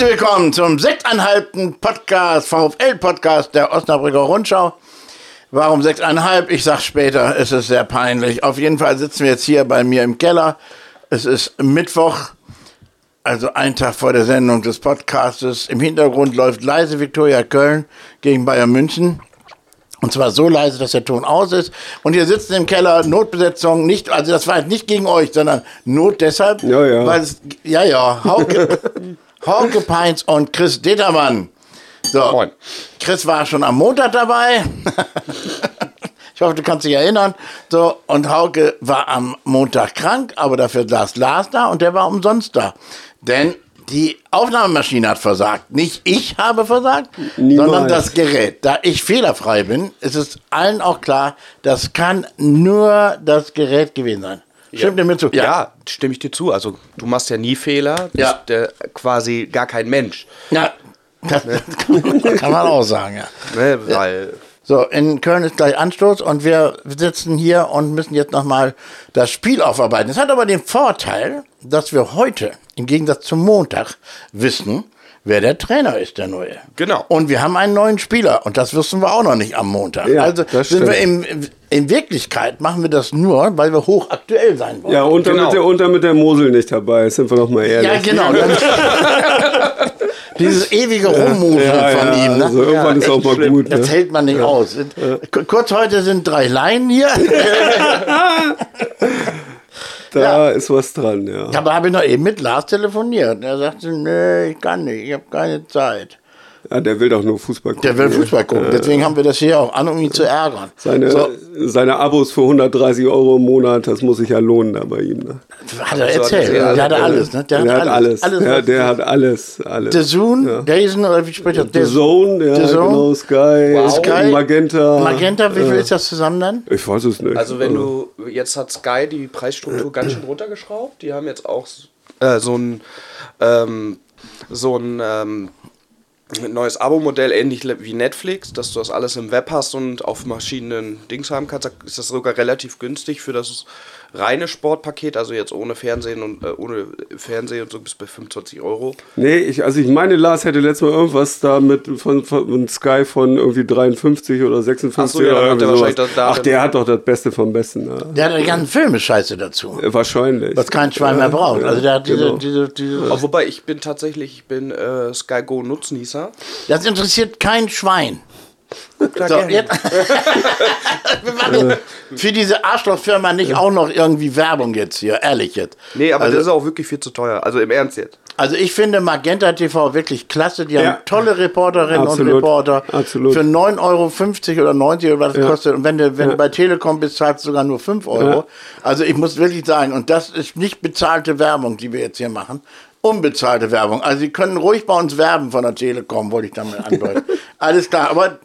Herzlich willkommen zum sechseinhalbten Podcast, VfL-Podcast der Osnabrücker Rundschau. Warum sechseinhalb? Ich sag's später, es ist sehr peinlich. Auf jeden Fall sitzen wir jetzt hier bei mir im Keller. Es ist Mittwoch, also ein Tag vor der Sendung des Podcastes. Im Hintergrund läuft leise Viktoria Köln gegen Bayern München. Und zwar so leise, dass der Ton aus ist. Und hier sitzen im Keller Notbesetzung, nicht, also das war jetzt nicht gegen euch, sondern Not deshalb, Ja, ja. weil es, ja, ja, Hauke, Hauke Peins und Chris Determann. So, Moin. Chris war schon am Montag dabei. ich hoffe, du kannst dich erinnern. So, und Hauke war am Montag krank, aber dafür saß Lars da und der war umsonst da. Denn die Aufnahmemaschine hat versagt. Nicht ich habe versagt, Niemals. sondern das Gerät. Da ich fehlerfrei bin, ist es allen auch klar, das kann nur das Gerät gewesen sein. Stimmt dir mir zu? Ja. stimme ich dir zu. Also du machst ja nie Fehler, bist Ja. der, quasi gar kein Mensch. Ja, das, das kann man auch sagen, ja. Ne? Weil So, in Köln ist gleich Anstoß und wir sitzen hier und müssen jetzt nochmal das Spiel aufarbeiten. Es hat aber den Vorteil, dass wir heute, im Gegensatz zum Montag, wissen, wer der Trainer ist, der neue. Genau. Und wir haben einen neuen Spieler und das wissen wir auch noch nicht am Montag. Ja, also das sind wir im, in Wirklichkeit machen wir das nur, weil wir hochaktuell sein wollen. Ja, und damit, Genau. der, und damit der Mosel nicht dabei ist, sind wir doch mal ehrlich. Ja, genau. Dieses ewige Rummusen Ja, von ja, ihm. Ne? Also irgendwann ist auch mal schlimm. gut. Das Ne? hält man nicht aus. Kurz heute sind drei Laien hier. Da Ja. ist was dran, ja. Aber habe ich noch eben mit Lars telefoniert. Er sagte, nee, ich kann nicht, ich habe keine Zeit. Ja. Der will doch nur Fußball gucken. Der will Fußball gucken. Deswegen haben wir das hier auch an, um ihn zu ärgern. Seine, So, seine Abos für 130 Euro im Monat, das muss sich ja lohnen da bei ihm. Ne? hat er So hat erzählt. er- Der hatte alles. Ne? Der, Der hat alles. alles ja, was- der hat alles. alles. The Zoon, Dazen, oder wie spricht das? The Zone, ja, The Zone. genau, Sky, Wow. Sky, Magenta. Magenta, wie viel ist das zusammen dann? Ich weiß es nicht. Also wenn du, jetzt hat Sky die Preisstruktur ganz schön runtergeschraubt. Die haben jetzt auch äh, so ein, ähm, so ein ähm, neues Abo-Modell, ähnlich wie Netflix, dass du das alles im Web hast und auf verschiedenen Dings haben kannst. Ist das sogar relativ günstig für das reine Sportpaket, also jetzt ohne Fernsehen und äh, ohne Fernsehen und so bis bei 25 Euro. Nee, ich, also ich meine, Lars hätte letztes Mal irgendwas da mit von, von Sky von irgendwie 53 oder 56 Ach so, ja, oder irgendwie der sowas. das da- Ach, der hat doch das Beste vom Besten. Ja. Der hat die ganzen Filme scheiße dazu. Äh, Wahrscheinlich. Was kein Schwein mehr braucht. Also der hat diese, genau. diese, diese Auch wobei ich bin tatsächlich, ich bin äh, Sky Go Nutznießer. Das interessiert kein Schwein. Klar, So, jetzt, wir machen für diese Arschlochfirma nicht auch noch irgendwie Werbung jetzt hier, ehrlich jetzt. Nee, aber also, das ist auch wirklich viel zu teuer. Also im Ernst jetzt. also ich finde Magenta TV wirklich klasse. Die haben Ja. tolle Reporterinnen und Absolut. Reporter. Absolut. Für 9,50 Euro oder 90 oder was das Ja. kostet. Und wenn du, wenn du bei Telekom bist, zahlst du sogar nur 5 Euro. Ja. Also ich muss wirklich sagen, und das ist nicht bezahlte Werbung, die wir jetzt hier machen. Unbezahlte Werbung. Also Sie können ruhig bei uns werben von der Telekom, wollte ich damit andeuten. Alles klar, aber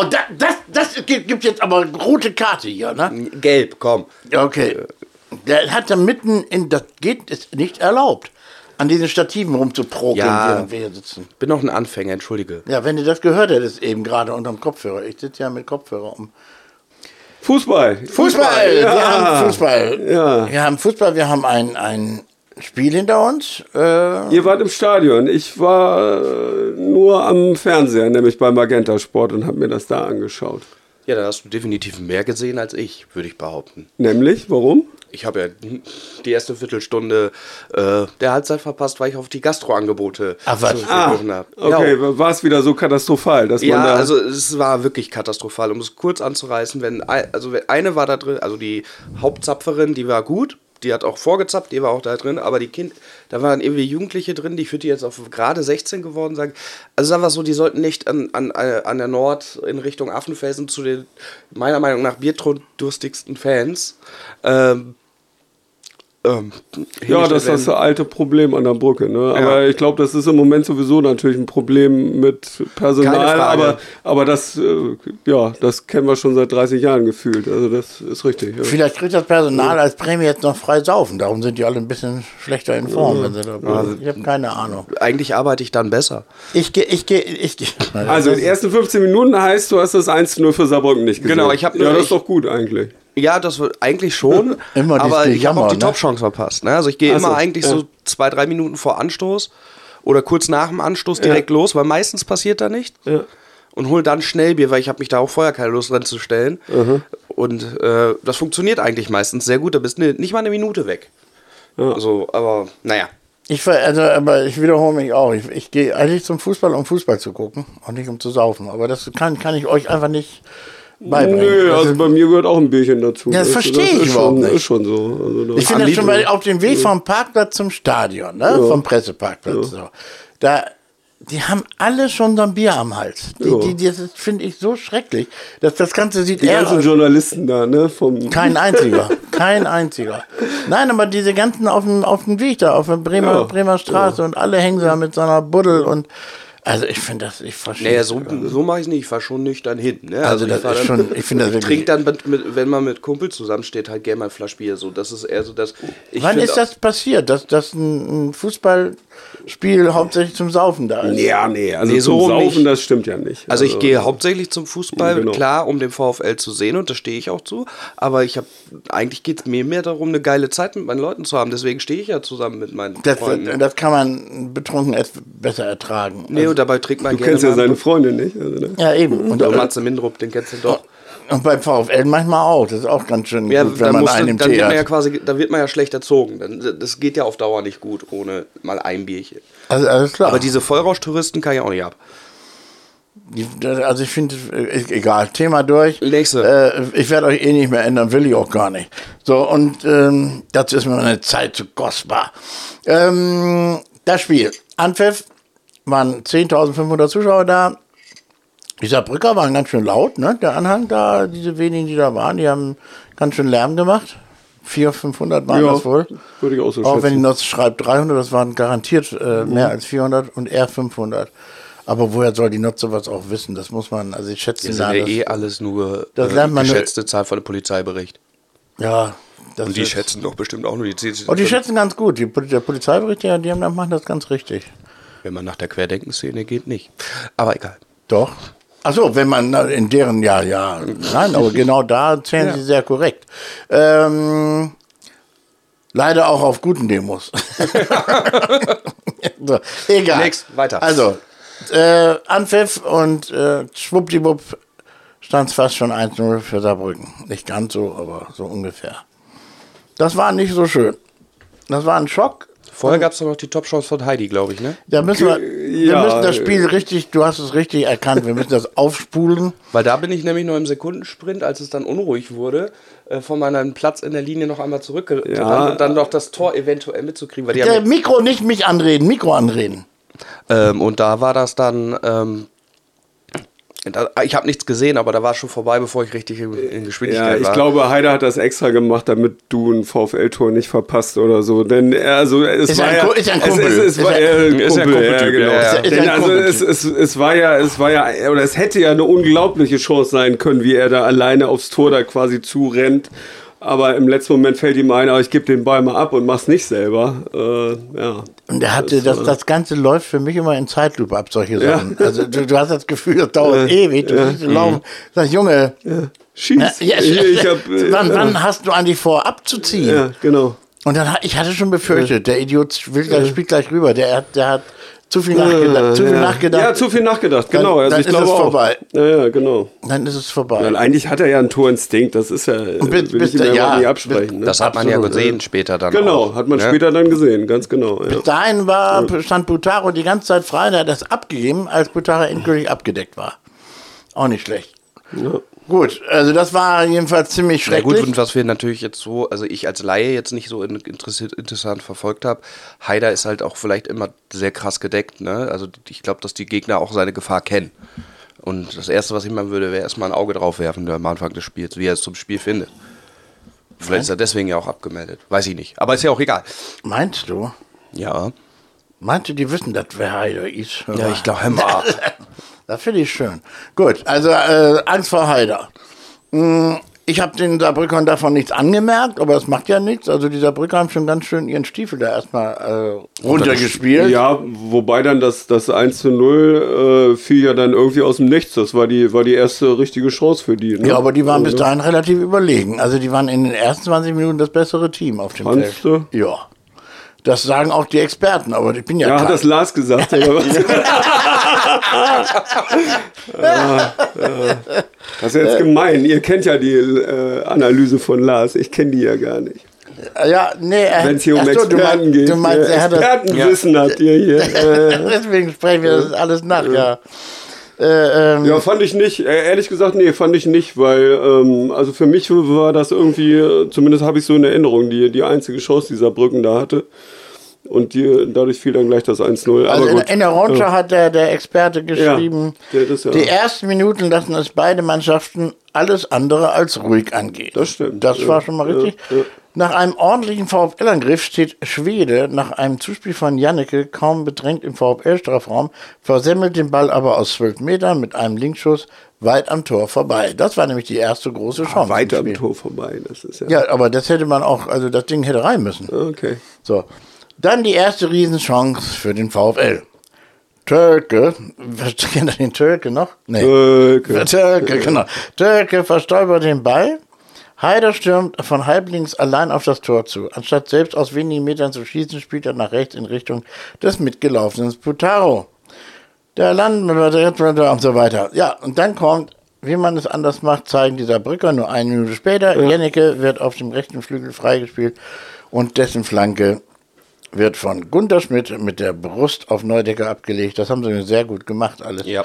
oh, das, das, das gibt jetzt aber rote Karte hier, ne? Gelb, komm. Okay. Der hat da mitten in, das geht, ist nicht erlaubt, an diesen Stativen rumzuprokeln, Ja. während wir hier sitzen. Bin noch ein Anfänger, entschuldige. Ja, wenn du das gehört hättest eben gerade unterm Kopfhörer. Ich sitze ja mit Kopfhörer um. Fußball. Fußball! Wir haben Fußball. Ja. Wir haben Fußball, wir haben ein, ein Spiel hinter uns. Äh, Ihr wart im Stadion. Ich war äh, nur am Fernseher, nämlich bei Magenta Sport und habe mir das da angeschaut. Ja, da hast du definitiv mehr gesehen als ich, würde ich behaupten. Nämlich, warum? Ich habe ja die erste Viertelstunde äh, der Halbzeit verpasst, weil ich auf die Gastroangebote was? zurückgegriffen habe. Okay, war es wieder so katastrophal, dass Ja, man da. also es war wirklich katastrophal. Um es kurz anzureißen, wenn ein- also wenn eine war da drin, also die Hauptzapferin, die war gut, die hat auch vorgezapft, die war auch da drin, aber die Kind, da waren irgendwie Jugendliche drin, die für die jetzt auf gerade 16 geworden sagen. Also sagen wir so, die sollten nicht an, an, an der Nord in Richtung Affenfelsen zu den meiner Meinung nach bierdurstigsten Fans. Ähm, ähm, Ja, das ist das alte Problem an der Brücke. Ne? Aber ich glaube, das ist im Moment sowieso natürlich ein Problem mit Keine Personal. Frage. Aber, aber das, äh, ja, das kennen wir schon seit 30 Jahren gefühlt. Also das ist richtig. Ja. vielleicht kriegt das Personal als Prämie jetzt noch frei saufen. Darum sind die alle ein bisschen schlechter in Form. Wenn sie da, ich habe keine Ahnung. Eigentlich arbeite ich dann besser. Ich gehe, ich gehe, ich gehe. Also die ersten 15 Minuten heißt, du hast das 1-0 für Saarbrücken nicht gesehen. Genau, ich hab nur- Ja, das ist doch gut eigentlich. Ja, das wird eigentlich schon. Immer aber ich habe auch die ne? Top-Chance verpasst. Ne? Also ich gehe Ach so, immer eigentlich ja. so zwei, drei Minuten vor Anstoß oder kurz nach dem Anstoß direkt los, weil meistens passiert da nicht. Ja. Und hol dann schnell Bier, weil ich habe mich da auch vorher keine Lust dran zu stellen. Und äh, das funktioniert eigentlich meistens sehr gut. Da bist du nicht mal eine Minute weg. Also, aber naja. Ich, also, aber ich wiederhole mich auch. Ich, ich gehe eigentlich zum Fußball, um Fußball zu gucken und nicht um zu saufen. Aber das kann, kann ich euch einfach nicht beibringen. Nö, Das also ist- bei mir gehört auch ein Bierchen dazu. Ja, das verstehe ich überhaupt schon, nicht. Ist schon so. Also ich finde das schon bei, auf dem Weg vom Parkplatz zum Stadion, ne? vom Presseparkplatz. So. Da, die haben alle schon so ein Bier am Hals. Die, Ja. die, die, das finde ich so schrecklich. Das, das Ganze sieht die eher ganzen aus. Journalisten da, ne? Vom, Kein einziger. Kein einziger. Nein, aber diese ganzen auf dem, auf dem Weg da, auf der Bremer, Ja. Bremer Straße und alle hängen da mit so einer Buddel und. Also ich finde das, ich verstehe. Naja, so, so mache ich es nicht. Ich fahre schon nüchtern hin. Ne? Also ich das fahr ist dann- schon- ich finde das ich wirklich- trinke dann, mit, mit, wenn man mit Kumpel zusammensteht, halt gerne mal ein Flasch Bier. So, das ist eher so das. Ich Wann ist das passiert, dass, dass ein, ein Fußballspiel hauptsächlich zum Saufen da ist? ja, nee, also Nee, so zum Saufen, nicht. das stimmt ja nicht. Also ich gehe hauptsächlich zum Fußball, Genau. klar, um den VfL zu sehen und da stehe ich auch zu. Aber ich habe eigentlich geht es mir mehr darum, eine geile Zeit mit meinen Leuten zu haben. Deswegen stehe ich ja zusammen mit meinen Das, Freunden. das kann man betrunken besser ertragen. nee, und dabei trinkt man Du gerne kennst ja seine Freundin nicht. Also, ne? ja, eben. Und, Der und, Matze Mindrup, den kennst du doch. Und beim VfL manchmal auch. Das ist auch ganz schön Ja, gut, wenn man du, einen im dann Tee wird man ja quasi, da wird man ja schlecht erzogen. Das geht ja auf Dauer nicht gut ohne mal ein Bierchen. Also alles klar. Aber diese Vollrauschtouristen kann ich auch nicht ab. Also ich finde, äh, egal, Thema durch. Nächste. Äh, ich werde euch eh nicht mehr ändern, will ich auch gar nicht. So, und ähm, dazu ist mir meine Zeit zu kostbar. Ähm, das Spiel, Anpfiff, waren 10.500 Zuschauer da. Die Saarbrücker waren ganz schön laut, ne? Der Anhang da, diese wenigen, die da waren, die haben ganz schön Lärm gemacht. 400, 500 waren Ja, das wohl. würde ich auch so Auch wenn die schätzen. Nutz schreibt 300, das waren garantiert äh, mehr als 400 und er 500. Aber woher soll die Nutz sowas auch wissen? Das muss man, also ich schätze Das da, sind ja das, eh alles nur das äh, lernt man nur- geschätzte Zahl von dem Polizeibericht. ja. Das Und die ist- schätzen doch bestimmt auch nur die Ziel. Und die schätzen ganz gut. Die, der Polizeibericht, ja, die haben, machen das ganz richtig. Wenn man nach der Querdenkenszene geht, nicht. Aber egal. Doch. Achso, wenn man in deren, ja, ja. Nein, aber genau da zählen Ja. sie sehr korrekt. Ähm, leider auch auf guten Demos. so, egal. Next, weiter. Also, äh, Anpfiff und äh, schwuppdiwupp stand es fast schon 1-0 für Saarbrücken. Nicht ganz so, aber so ungefähr. Das war nicht so schön. Das war ein Schock. Vorher gab es noch die Top-Chance von Heidi, glaube ich, ne? Da müssen wir, wir Ja, müssen das Spiel richtig, du hast es richtig erkannt, wir müssen das aufspulen. Weil da bin ich nämlich nur im Sekundensprint, als es dann unruhig wurde, äh, von meinem Platz in der Linie noch einmal zurückgerannt Ja. und dann noch das Tor eventuell mitzukriegen. Weil die Der haben, Mikro nicht mich anreden, Mikro anreden. ähm, und da war das dann. Ähm, ich habe nichts gesehen, aber da war es schon vorbei, bevor ich richtig in, in Ja, Geschwindigkeit ich war. glaube, Heider hat das extra gemacht, damit du ein VfL-Tor nicht verpasst oder so. Denn er, also es Ist war ein ja, ist ein es, Kumpel. es, es Ist war ein- ja ein ist ja ein Kumpel, ja, genau. ja, ja. Ist ein Denn also es, es, es war ja, es war ja, oder es hätte ja eine unglaubliche Chance sein können, wie er da alleine aufs Tor da quasi zurennt. Aber im letzten Moment fällt ihm ein, ich gebe den Ball mal ab und mach's nicht selber. Äh, ja. Und er hatte, das, das Ganze läuft für mich immer in Zeitlupe ab, solche Sachen. Also du, du hast das Gefühl, das dauert ewig, du ihn laufen. Sag, Junge, Schieß. ja, ich, ich hab, wann, ja. wann hast du eigentlich vor, abzuziehen? Ja, genau. Und dann, ich hatte schon befürchtet, der Idiot will spielt gleich rüber. Der hat, der hat zu viel nachgedacht. Zu viel ja. nachgedacht. Ja, zu viel nachgedacht, Dann- genau. also dann ich ist glaube es auch. vorbei. Ja, ja, genau. Dann ist es vorbei. Weil eigentlich hat er ja einen Torinstinkt, das ist ja, bis- will bis ich ihm ja, ja, bis- absprechen. Ne? das hat man ja Absolut, gesehen später dann. genau, auch, hat man ne? später dann gesehen, ganz genau. Ja. Dahin war, stand Butaro die ganze Zeit frei, der hat das abgegeben, als Butaro endgültig abgedeckt war. Auch nicht schlecht. Gut, also das war jedenfalls ziemlich Na gut, schrecklich. und was wir natürlich jetzt so, also ich als Laie jetzt nicht so interessant verfolgt habe, Haider ist halt auch vielleicht immer sehr krass gedeckt, ne? Also ich glaube, dass die Gegner auch seine Gefahr kennen. Und das Erste, was ich machen würde, wäre erstmal ein Auge drauf werfen am Anfang des Spiels, wie er es zum Spiel findet. Vielleicht ist er deswegen ja auch abgemeldet. Weiß ich nicht. Aber ist ja auch egal. Meinst du? Ja. Meinst du, die wissen, dass wer Heider ist? Ja, ich glaube, hör mal. Das finde ich schön. Gut, also äh, Angst vor Heider. Hm, Ich habe den Saarbrückern davon nichts angemerkt, aber es macht ja nichts. Also die Saarbrücker haben schon ganz schön ihren Stiefel da erstmal äh, runtergespielt. Ja, wobei dann das, das 1 zu 0 äh, fiel ja dann irgendwie aus dem Nichts. Das war die, war die erste richtige Chance für die. Ne? Ja, aber die waren bis dahin relativ überlegen. Also die waren in den ersten 20 Minuten das bessere Team auf dem Fandst Feld. Ja. Das sagen auch die Experten, aber ich bin ja, Ja, kein. hat das Lars gesagt? ja, ja. Das ist jetzt gemein. Ihr kennt ja die äh, Analyse von Lars. Ich kenne die ja gar nicht. Ja, nee, er, Wenn es hier um so, Experten meinst, geht. Du meinst, ja, hat das, Expertenwissen habt ihr hier. Äh, deswegen sprechen wir das alles nach, ja. Äh, ähm, Ja, fand ich nicht. Äh, ehrlich gesagt, nee, fand ich nicht, weil, ähm, also für mich war das irgendwie, äh, zumindest habe ich so in Erinnerung, die, die einzige Chance, die Saarbrücken da hatte. Und die, dadurch fiel dann gleich das 1-0. Also in, in der Rundschau hat der, der Experte geschrieben, der das ja- die ersten Minuten lassen es beide Mannschaften alles andere als ruhig angehen. Das stimmt. Das Ja, war schon mal ja, richtig. ja. Nach einem ordentlichen VfL-Angriff steht Schwede nach einem Zuspiel von Janneke kaum bedrängt im VfL-Strafraum, versemmelt den Ball aber aus zwölf Metern mit einem Linkschuss weit am Tor vorbei. Das war nämlich die erste große Chance. im Weiter am. Tor vorbei. Das ist ja. Ja, aber das hätte man auch, also das Ding hätte rein müssen. Okay. So. Dann die erste Riesenchance für den VfL. Türke, kennt ihr den Türke noch? Nee. Türke. Türke, genau. Türke verstolpert den Ball. Heider stürmt von halblinks allein auf das Tor zu. Anstatt selbst aus wenigen Metern zu schießen, spielt er nach rechts in Richtung des mitgelaufenen Sputaro. Der Land und so weiter. Ja, und dann kommt, wie man es anders macht, zeigen dieser Brücker nur eine Minute später. Jennecke wird auf dem rechten Flügel freigespielt und dessen Flanke wird von Gunter Schmidt mit der Brust auf Neudecker abgelegt. Das haben sie sehr gut gemacht alles. Ja.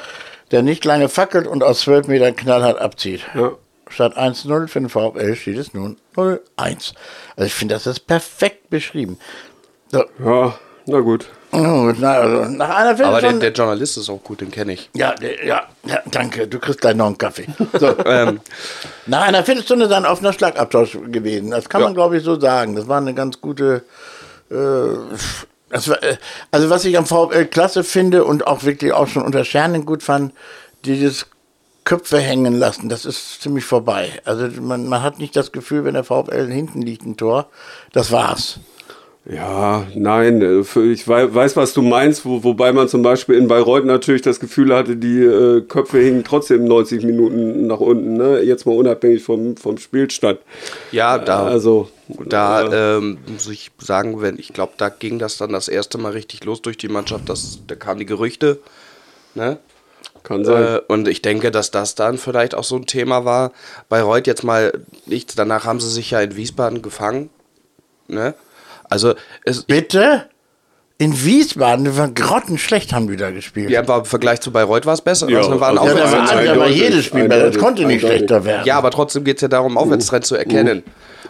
Der nicht lange fackelt und aus 12 Metern knallhart abzieht. Ja. Statt 1-0 für den VfL steht es nun 0-1. Also ich finde, das ist perfekt beschrieben. So, Ja, na gut. na, also nach einer Aber der, Viertelstunde... der Journalist ist auch gut, den kenne ich. ja, der- ja, ja, danke. Du kriegst gleich noch einen Kaffee. So, Ähm, nach einer Viertelstunde dann offener Schlagabtausch gewesen. Das kann man, glaube ich, so sagen. Das war eine ganz gute. Äh, war, äh, also, was ich am VfL klasse finde und auch wirklich auch schon unter Schernen gut fand, dieses Köpfe hängen lassen, das ist ziemlich vorbei. Also, man, man hat nicht das Gefühl, wenn der VfL hinten liegt, ein Tor, das war's. Ja, nein, äh, ich wei- weiß, was du meinst, wo, wobei man zum Beispiel in Bayreuth natürlich das Gefühl hatte, die äh, Köpfe hingen trotzdem 90 Minuten nach unten, ne? jetzt mal unabhängig vom, vom Spielstand. ja, da, Also, da ähm, muss ich sagen, wenn ich glaube, da ging das dann das erste Mal richtig los durch die Mannschaft. Das, da kamen die Gerüchte. Ne? kann sein. Äh, und ich denke, dass das dann vielleicht auch so ein Thema war. Bayreuth jetzt mal nichts. Danach haben sie sich ja in Wiesbaden gefangen. Ne? Also, es, Bitte? In Wiesbaden, die waren grottenschlecht, haben die da gespielt. ja, aber im Vergleich zu Bayreuth war es besser. Ja, also, waren also Ja, da war, war eindeutig, jedes Spiel, besser. das konnte nicht schlechter werden. ja, aber trotzdem geht es ja darum, Aufwärtstrend zu erkennen.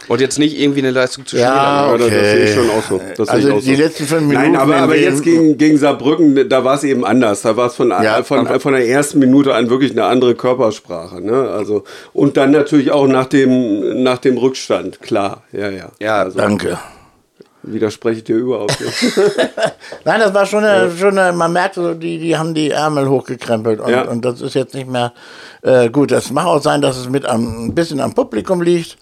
Und jetzt nicht irgendwie eine Leistung zu schildern. Ja, das, das okay. sehe ich schon auch so. Das Also auch die so. letzten fünf Minuten Nein, aber, aber jetzt gegen, gegen Saarbrücken, da war es eben anders. Da war es von, Ja, von, von der ersten Minute an wirklich eine andere Körpersprache. Ne? Also, und dann natürlich auch nach dem, nach dem Rückstand, klar. Ja, ja. Ja, also, Danke. Widerspreche ich dir überhaupt nicht. Nein, das war schon eine, schon eine man merkt, so, die, die haben die Ärmel hochgekrempelt und, Ja. und das ist jetzt nicht mehr äh, gut. Das mag auch sein, dass es mit am, ein bisschen am Publikum liegt.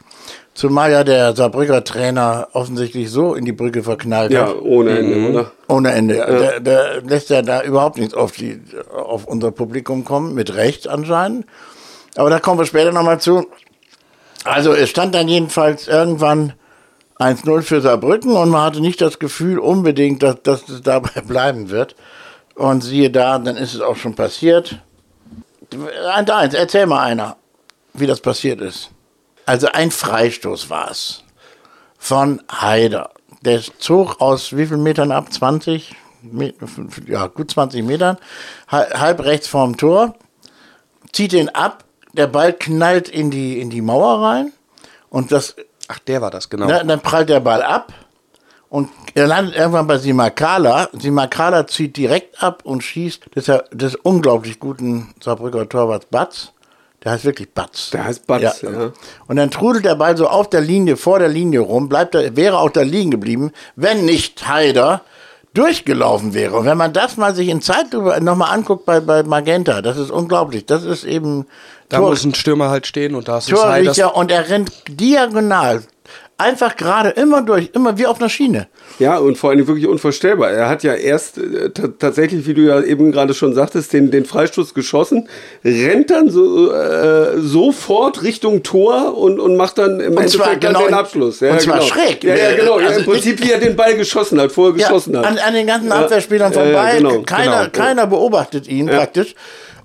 Zumal ja der Saarbrücker Trainer offensichtlich so in die Brücke verknallt ja, hat. ohne Ende, oder? Ohne Ende. Der, der lässt ja da überhaupt nichts auf, die, auf unser Publikum kommen, mit Recht anscheinend. Aber da kommen wir später nochmal zu. Also es stand dann jedenfalls irgendwann 1-0 für Saarbrücken und man hatte nicht das Gefühl unbedingt, dass, dass es dabei bleiben wird. Und siehe da, dann ist es auch schon passiert. 1-1, erzähl mal einer, wie das passiert ist. Also ein Freistoß war es von Haider. Der zog aus wie vielen Metern ab? 20? Me- Ja, gut 20 Metern. Hal- Halb rechts vorm Tor. Zieht ihn ab. Der Ball knallt in die, in die Mauer rein. Und das, Ach, der war das, genau. ne, dann prallt der Ball ab. Und er landet irgendwann bei Simakala. Simakala zieht direkt ab und schießt des, des unglaublich guten Saarbrücker Torwarts Batz. Der heißt wirklich Batz. Der heißt Batz, ja. Und dann trudelt der Ball so auf der Linie, vor der Linie rum, bleibt er, wäre auch da liegen geblieben, wenn nicht Haider durchgelaufen wäre. Und wenn man das mal sich in Zeitlupe nochmal anguckt bei, bei Magenta, das ist unglaublich. Das ist eben da Tor- muss ein Stürmer halt stehen und da ist ein Torrichter und er rennt diagonal einfach gerade immer durch, immer wie auf einer Schiene. Ja, und vor allem wirklich unvorstellbar. Er hat ja erst äh, tatsächlich, wie du ja eben gerade schon sagtest, den, den Freistoß geschossen, rennt dann so, äh, sofort Richtung Tor und, und macht dann im Und Endeffekt genau den Abschluss. Ja, und zwar genau. schräg. Ja, ja, genau. ja, Also Im Prinzip, wie er den Ball geschossen hat, vorher Ja, geschossen hat. an, an den ganzen Ja, Abwehrspielern ja, ja, vorbei. genau, keiner, genau. keiner beobachtet ihn praktisch.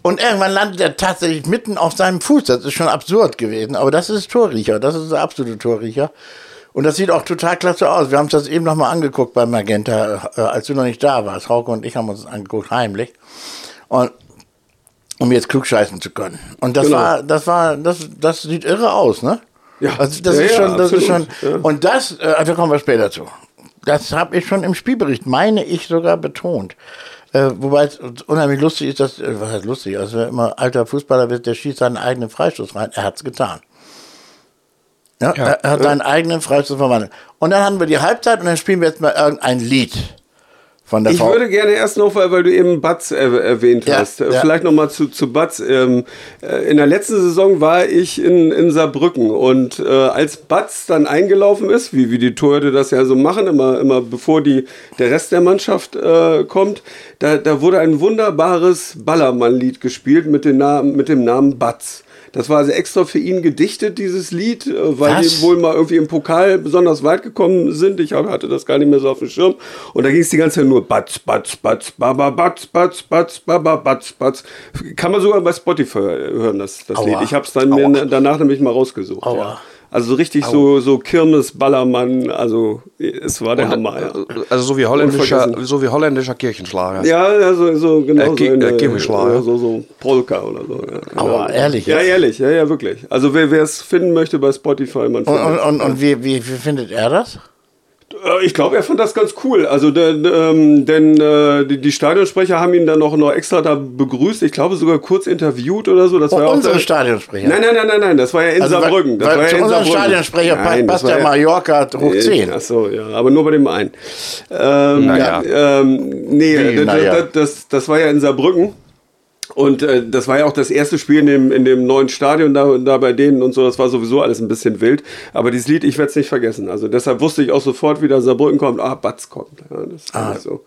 Und irgendwann landet er tatsächlich mitten auf seinem Fuß. Das ist schon absurd gewesen. Aber das ist Torriecher. Das ist der absolute Torriecher. Und das sieht auch total klasse aus. Wir haben uns das eben noch mal angeguckt bei Magenta, äh, als du noch nicht da warst. Hauke und ich haben uns das angeguckt, heimlich. Und um jetzt klugscheißen zu können. Und das Genau. war, das war, das, das sieht irre aus, ne? Ja. Also das Ja, ist schon, das ist schon. ja. Und das, äh, da kommen wir später zu. Das habe ich schon im Spielbericht, meine ich, sogar betont. Äh, wobei es unheimlich lustig ist, dass, äh, was heißt lustig, also wer immer alter Fußballer wird, der schießt seinen eigenen Freistoß rein. Er hat es getan. Ja, Ja. Er, er hat seinen eigenen Freistoß verwandelt. Und dann haben wir die Halbzeit und dann spielen wir jetzt mal irgendein Lied von der Ich V- würde gerne erst noch, weil, weil du eben Batz er, erwähnt Ja, hast, äh, ja. vielleicht noch mal zu, zu Batz. Ähm, äh, in der letzten Saison war ich in, in Saarbrücken und äh, als Batz dann eingelaufen ist, wie, wie die Torhüter das ja so machen, immer, immer bevor die, der Rest der Mannschaft äh, kommt, da, da wurde ein wunderbares Ballermann-Lied gespielt mit dem, Namen, mit dem Namen Batz. Das war also extra für ihn gedichtet, dieses Lied, äh, weil Was? die wohl mal irgendwie im Pokal besonders weit gekommen sind. Ich hatte das gar nicht mehr so auf dem Schirm. Und da ging es die ganze Zeit nur Batz, Batz, Batz, Baba, Batz, Batz, Batz, Baba, Batz, Batz. Kann man sogar bei Spotify hören, das, das. Lied. Ich habe es dann mir danach nämlich mal rausgesucht. Aua. Ja. Also so richtig so, so Kirmes, Ballermann, also es war der Hammer. Ja. Also so wie holländischer, so wie holländischer Kirchenschlager. Ja, ja, so, genau Äh, so, in äh, ja, so, so Polka oder so. Ja, Aber genau. ehrlich Ja, ehrlich, ja, ja, wirklich. Also wer es finden möchte bei Spotify, man Und, findet und, und, und wie, wie, wie findet er das? Äh, Ich glaube, er fand das ganz cool. Also, denn, ähm, denn äh, die, die Stadionsprecher haben ihn dann noch, noch extra da begrüßt. Ich glaube, sogar kurz interviewt oder so. Das war auch Oh, unsere der- Stadionsprecher. Nein, nein, nein, nein, nein, das war ja in Also, Saarbrücken. Das weil war ja zu in unserem Saarbrücken. Stadionsprecher Nein, passt ja- Mallorca hoch 10. Ach so, ja, aber nur bei dem einen. Ähm, Naja. ähm, nee, Wie, das, naja? das, das, das war ja in Saarbrücken. Und äh, das war ja auch das erste Spiel in dem, in dem neuen Stadion da, da bei denen und so. Das war sowieso alles ein bisschen wild. Aber dieses Lied, ich werde es nicht vergessen. Also deshalb wusste ich auch sofort, wie da Saarbrücken kommt. Ah, Batz kommt. Ja, das dann so,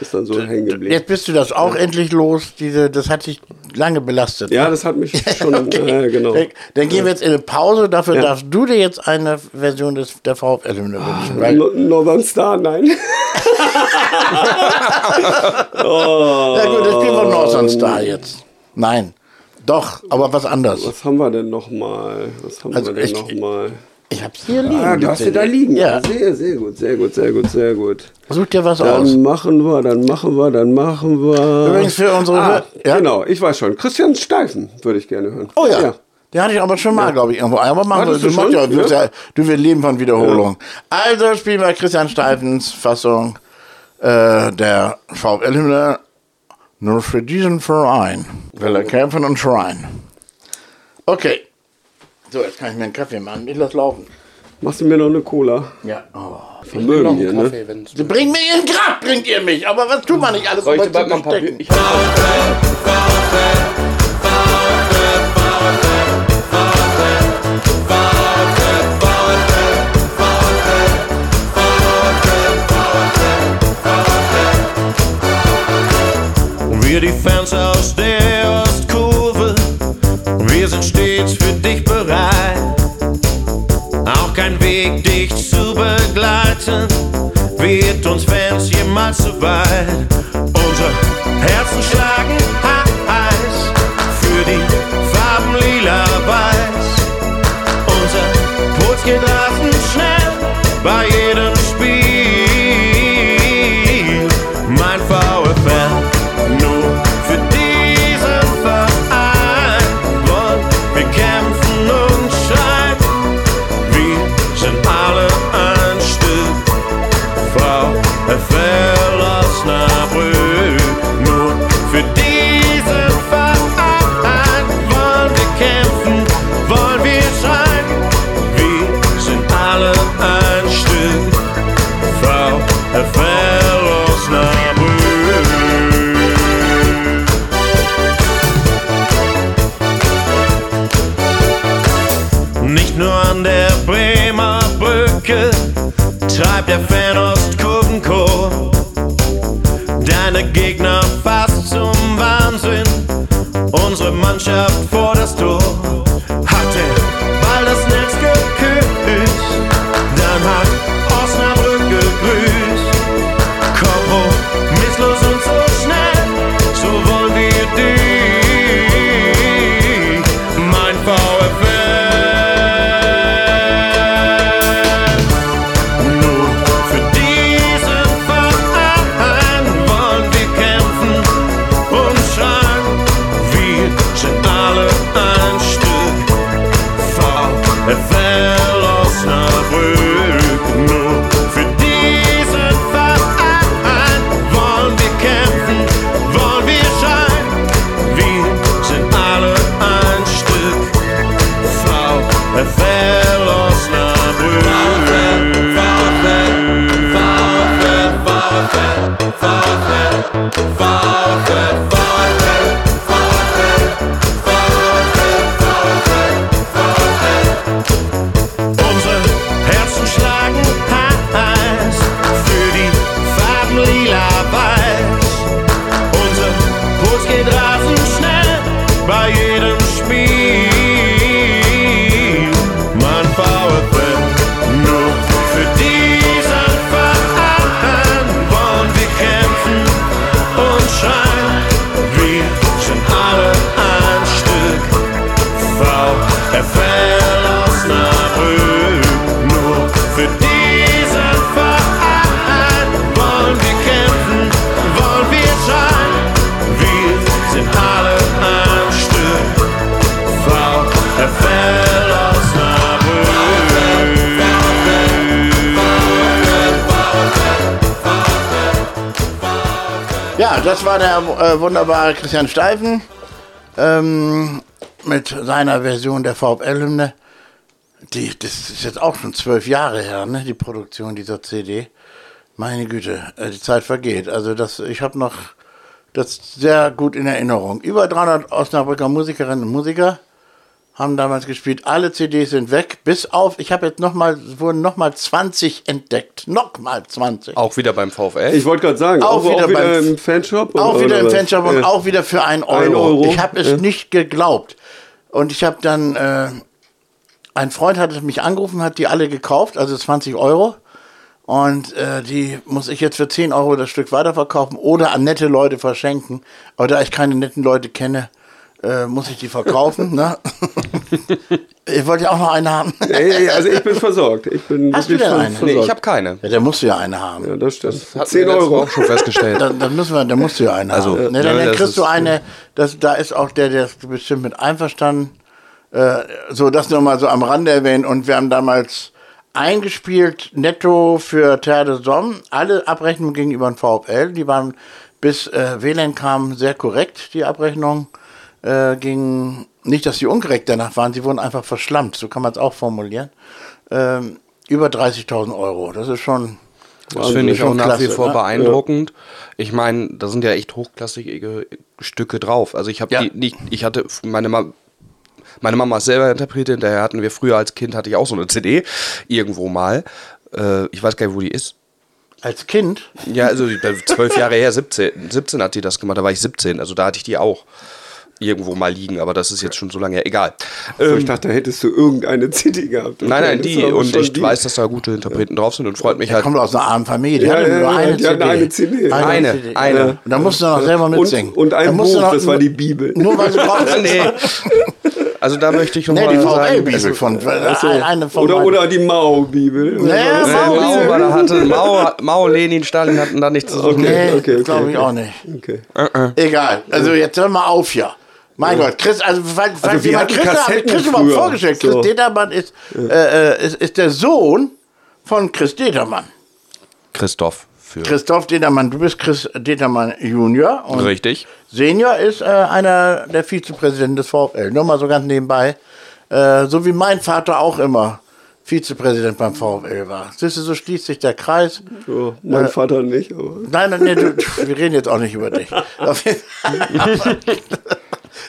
ist dann so hängen geblieben. Jetzt bist du das auch endlich los. Diese, das hat dich lange belastet. Ja, das hat mich schon. Okay. Ja, genau. Dann, dann gehen wir jetzt in eine Pause. Dafür Ja. darfst du dir jetzt eine Version des, der VfL-Hymne wünschen. Weil, No- Northern Star, nein. ja gut, das spielen wir Northern Star jetzt. Nein. Doch, aber was anderes. Was haben wir denn noch mal? Was haben Also wir denn ich- hab's hier liegen. Ah, du hast sie da liegen. Ja. Sehr, sehr gut, sehr gut, sehr gut, sehr gut. Such dir was Dann aus. machen wir, dann machen wir, dann machen wir. Übrigens für unsere Ah, ja? Genau, ich weiß schon. Christian Steifen würde ich gerne hören. Oh ja. Den hatte ich aber schon mal, glaube ich, irgendwo. Aber machen wir, du, schon? ja, du, Ja. ja. du wir leben von Wiederholung. Also spielen wir Christian Steifens Fassung äh, der VfL-Hymne nur für diesen Verein will er kämpfen und schreien. Okay. So, jetzt kann ich mir einen Kaffee machen. Ich lass laufen. Machst du mir noch eine Cola? Ja. Oh. Vermögen hier, ne? Kaffee, wenn's- Sie bringen mir in den Grab, bringt ihr mich. Aber was tut man nicht alles, um Soll ich euch dir zu bald mal ein paar ich hab- Wir die Fans aus der Weg, dich zu begleiten, wird uns Fans jemals zu weit. Unsere Herzen schlagen heiß für die Farben lila-weiß. Unser Puls geht rasend war der äh, wunderbare Christian Steifen ähm, mit seiner Version der VfL-Hymne. Das ist jetzt auch schon zwölf Jahre her, ne, die Produktion dieser CD. Meine Güte, äh, die Zeit vergeht. Also das, ich habe noch das sehr gut in Erinnerung. Über 300 Osnabrücker Musikerinnen und Musiker haben damals gespielt. Alle CDs sind weg, bis auf, ich habe jetzt nochmal, wurden nochmal 20 entdeckt. Nochmal 20. Auch wieder beim VfL. Ich wollte gerade sagen, Auch auch, wieder auch wieder beim- im Fanshop? Auch wieder im was? Fanshop und Ja. auch wieder für ein Euro. Ein Euro, Ich habe es ja. nicht geglaubt. Und ich habe dann, äh, ein Freund hat mich angerufen, hat die alle gekauft, also 20 Euro. Und äh, die muss ich jetzt für 10 Euro das Stück weiterverkaufen oder an nette Leute verschenken. Aber da ich keine netten Leute kenne, äh, muss ich die verkaufen. ne? Ihr wollt ja auch noch eine haben. Ey, also ich bin versorgt. Ich bin Hast du denn eine? nee, versorgt. ich habe keine. Ja, der musst du ja eine haben. Ja, das stimmt. Hatten 10 wir letztes Mal Euro. auch schon festgestellt. Dann, dann müssen wir, dann musst du ja eine Also, haben. Ne, ja, dann, dann das kriegst du eine, das, da ist auch der, der ist bestimmt mit einverstanden. Äh, so, das nur mal so am Rande erwähnen. Und wir haben damals eingespielt, netto für Terre de Somme. Alle Abrechnungen gegenüber dem VfL, die waren bis äh, WLAN kam sehr korrekt, die Abrechnung. Äh, ging nicht, dass sie unkorrekt danach waren, sie wurden einfach verschlammt, so kann man es auch formulieren. Ähm, über 30.000 Euro, das ist schon. Das finde ich auch nach wie vor ne? beeindruckend. Ich meine, da sind ja echt hochklassige Stücke drauf. Also ich habe Ja. die nicht, ich hatte meine Mama, meine Mama ist selber Interpretin, daher hatten wir früher als Kind hatte ich auch so eine CD irgendwo mal. Äh, ich weiß gar nicht, wo die ist. Als Kind, Ja, also zwölf Jahre her, 17, 17 hat die das gemacht, da war ich 17, also da hatte ich die auch irgendwo mal liegen, aber das ist jetzt schon so lange her. Egal. So, Ähm, ich dachte, da hättest du irgendeine CD gehabt. nein, nein, die. Und ich die. weiß, dass da gute Interpreten drauf sind und freut mich der halt. kommt aus einer armen Familie, die Ja, hatte ja, nur ja, eine die CD. hatten eine CD. Eine, CD. eine. Und dann musst du noch selber mitsingen. Und, und ein du Buch, noch- das war die Bibel. Nur weil sie brauchen. nee. Also da möchte ich Nee, nochmal die sagen. VfL-Bibel also- von, Achso. eine- eine von oder, oder die Mao-Bibel. Nee, Äh, Mao- Mao, war da hatte, Mao, Mao, Lenin, Stalin hatten da nichts zu suchen. Nee, okay, okay, glaube ich okay. auch nicht. Okay. Egal. Also jetzt hör mal auf hier. Mein Gott, Chris, also falls, Also wir jemand Chris, Kassetten Chris überhaupt vorgestellt. Chris So. Determann ist, äh, äh, ist, ist der Sohn von Chris Determann. Christoph für. Christoph Determann, du bist Chris Determann Junior und Richtig. Senior ist äh, einer der Vizepräsidenten des VfL. Nur mal so ganz nebenbei. Äh, so wie mein Vater auch immer Vizepräsident beim VfL war. Siehst du, so schließt sich der Kreis. So, mein Vater nicht. Aber Nein, nein, nee, du, wir reden jetzt auch nicht über dich.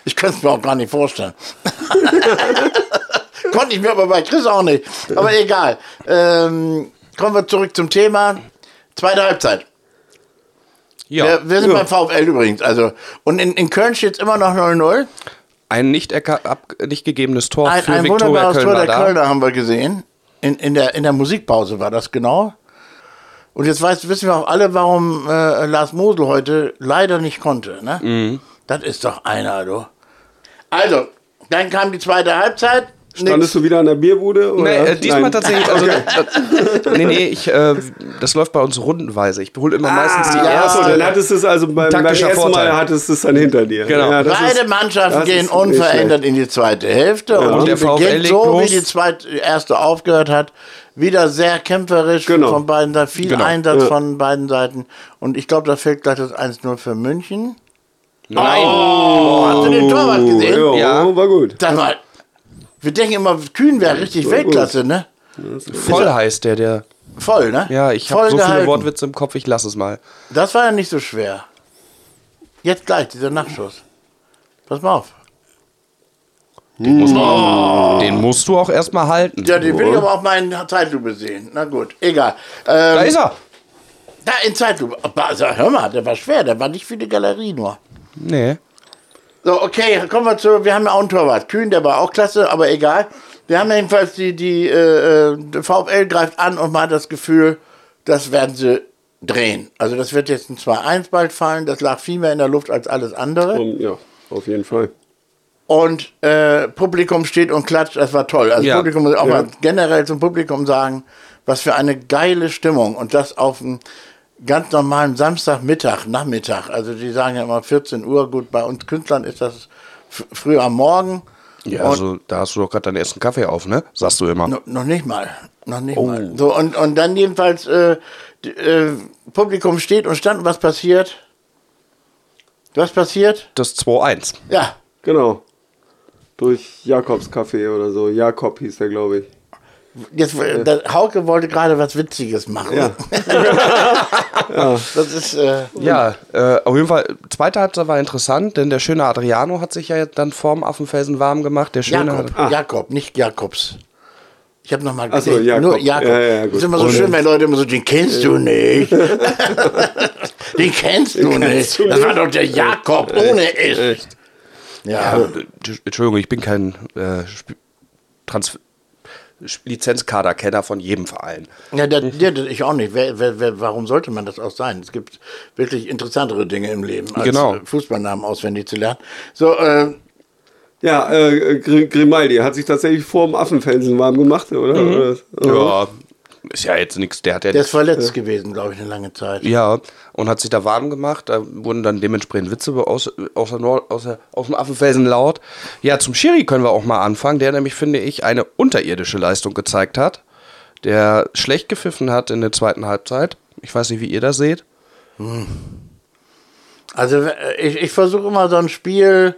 Ich könnte es mir auch gar nicht vorstellen. Konnte ich mir aber bei Chris auch nicht. Aber egal. Ähm, kommen wir zurück zum Thema. Zweite Halbzeit. Ja. Wir, wir sind Ja. beim VfL übrigens. Also, und in, in Köln steht es immer noch 0-0. Ein nicht, ab, nicht gegebenes Tor Ein, für ein Viktoria wunderbares Köln Tor der da. Kölner haben wir gesehen. In, in, der, in der Musikpause war das genau. Und jetzt weiß, wissen wir auch alle, warum äh, Lars Mosel heute leider nicht konnte. Ne? Mhm. Das ist doch einer, du. Also, dann kam die zweite Halbzeit. Standest du wieder an der Bierbude? Oder? Nee, äh, diesmal Nein. tatsächlich. Also, das, nee, nee, ich, äh, das läuft bei uns rundenweise. Ich hole immer meistens die Ah, erste. Achso, dann hattest du es also beim, beim ersten Vorteil. Mal hattest du es dann hinter dir. Genau. Ja, Beide ist- Mannschaften gehen unverändert in die zweite Hälfte. Und, Und die der VfL so, wie die zweite, erste aufgehört hat. Wieder sehr kämpferisch Genau. von beiden Seiten. Viel Genau. Einsatz Ja. von beiden Seiten. Und ich glaube, da fällt gleich das 1-0 für München. Nein. Oh, hast du den Torwart gesehen? Ja, Ja. war gut. Sag mal, wir denken immer, Kühn wäre richtig Weltklasse, ne? Voll heißt der, der. Voll, ne? Ja, ich habe so viele. Wortwitze im Kopf, ich lasse es mal. Das war ja nicht so schwer. Jetzt gleich, dieser Nachschuss. Pass mal auf. Den musst du auch, den musst du auch erstmal halten. Ja, den will ich aber auch mal in Zeitlupe sehen. Na gut, egal. Da Ähm, ist er. da in Zeitlupe. Also, hör mal, der war schwer, der war nicht für die Galerie nur. Nee. So, okay, kommen wir zu. Wir haben ja auch einen Torwart. Kühn, der war auch klasse, aber egal. Wir haben jedenfalls die, die äh, äh, VfL greift an und man hat das Gefühl, das werden sie drehen. Also das wird jetzt ein 2-1 bald fallen. Das lag viel mehr in der Luft als alles andere. Um, ja, auf jeden Fall. Und äh, Publikum steht und klatscht, das war toll. Also Ja. Publikum muss auch Ja. mal generell zum Publikum sagen, was für eine geile Stimmung. Und das auf einem ganz normalen Samstagmittag, Nachmittag. Also die sagen ja immer 14 Uhr. Gut, bei uns Künstlern ist das früh am Morgen. Ja, Und- also da hast du doch gerade deinen ersten Kaffee auf, ne? Sagst du immer. No, noch nicht mal. Noch nicht mal. So, und, und dann jedenfalls, äh, d- äh, Publikum steht und stand, und was passiert? Was passiert? Das 2-1. Ja, Genau. Durch Jakobs Café oder so. Jakob hieß der, glaube ich. Jetzt, äh, der Hauke wollte gerade was Witziges machen. Ja. Das ist, äh, Ja, äh, auf jeden Fall, zweite Halbzeit war interessant, denn der schöne Adriano hat sich ja dann vorm Affenfelsen warm gemacht. Der schöne Jakob, Jakob, nicht Jakobs. Ich habe nochmal Ach so, gesehen. Jakob. Nur Jakob. Ja, ja, ist immer so schön, wenn Leute immer so, den kennst du nicht. den kennst du nicht. kennst du das war nicht. doch der Jakob ohne S. Echt. Ja. Äh, Entschuldigung, ich bin kein äh, Sp- Trans Lizenzkaderkenner von jedem Verein. Ja, der, der, der, ich auch nicht. Wer, wer, wer, warum sollte man das auch sein? Es gibt wirklich interessantere Dinge im Leben, als Genau. Fußballnamen auswendig zu lernen. So, äh, Ja, äh, Gr- Grimaldi hat sich tatsächlich vor dem Affenfelsen warm gemacht, oder? oder? Ja, ist ja jetzt nichts. Der hat ja, der ist verletzt gewesen, glaube ich, eine lange Zeit. ja und hat sich da warm gemacht. Da wurden dann dementsprechend Witze aus, aus, der Nord, aus, der, aus dem Affenfelsen laut. Ja, zum Schiri können wir auch mal anfangen, der nämlich, finde ich, eine unterirdische Leistung gezeigt hat. Der schlecht gepfiffen hat in der zweiten Halbzeit. Ich weiß nicht, wie ihr das seht. Also äh, ich, ich versuche immer so ein Spiel,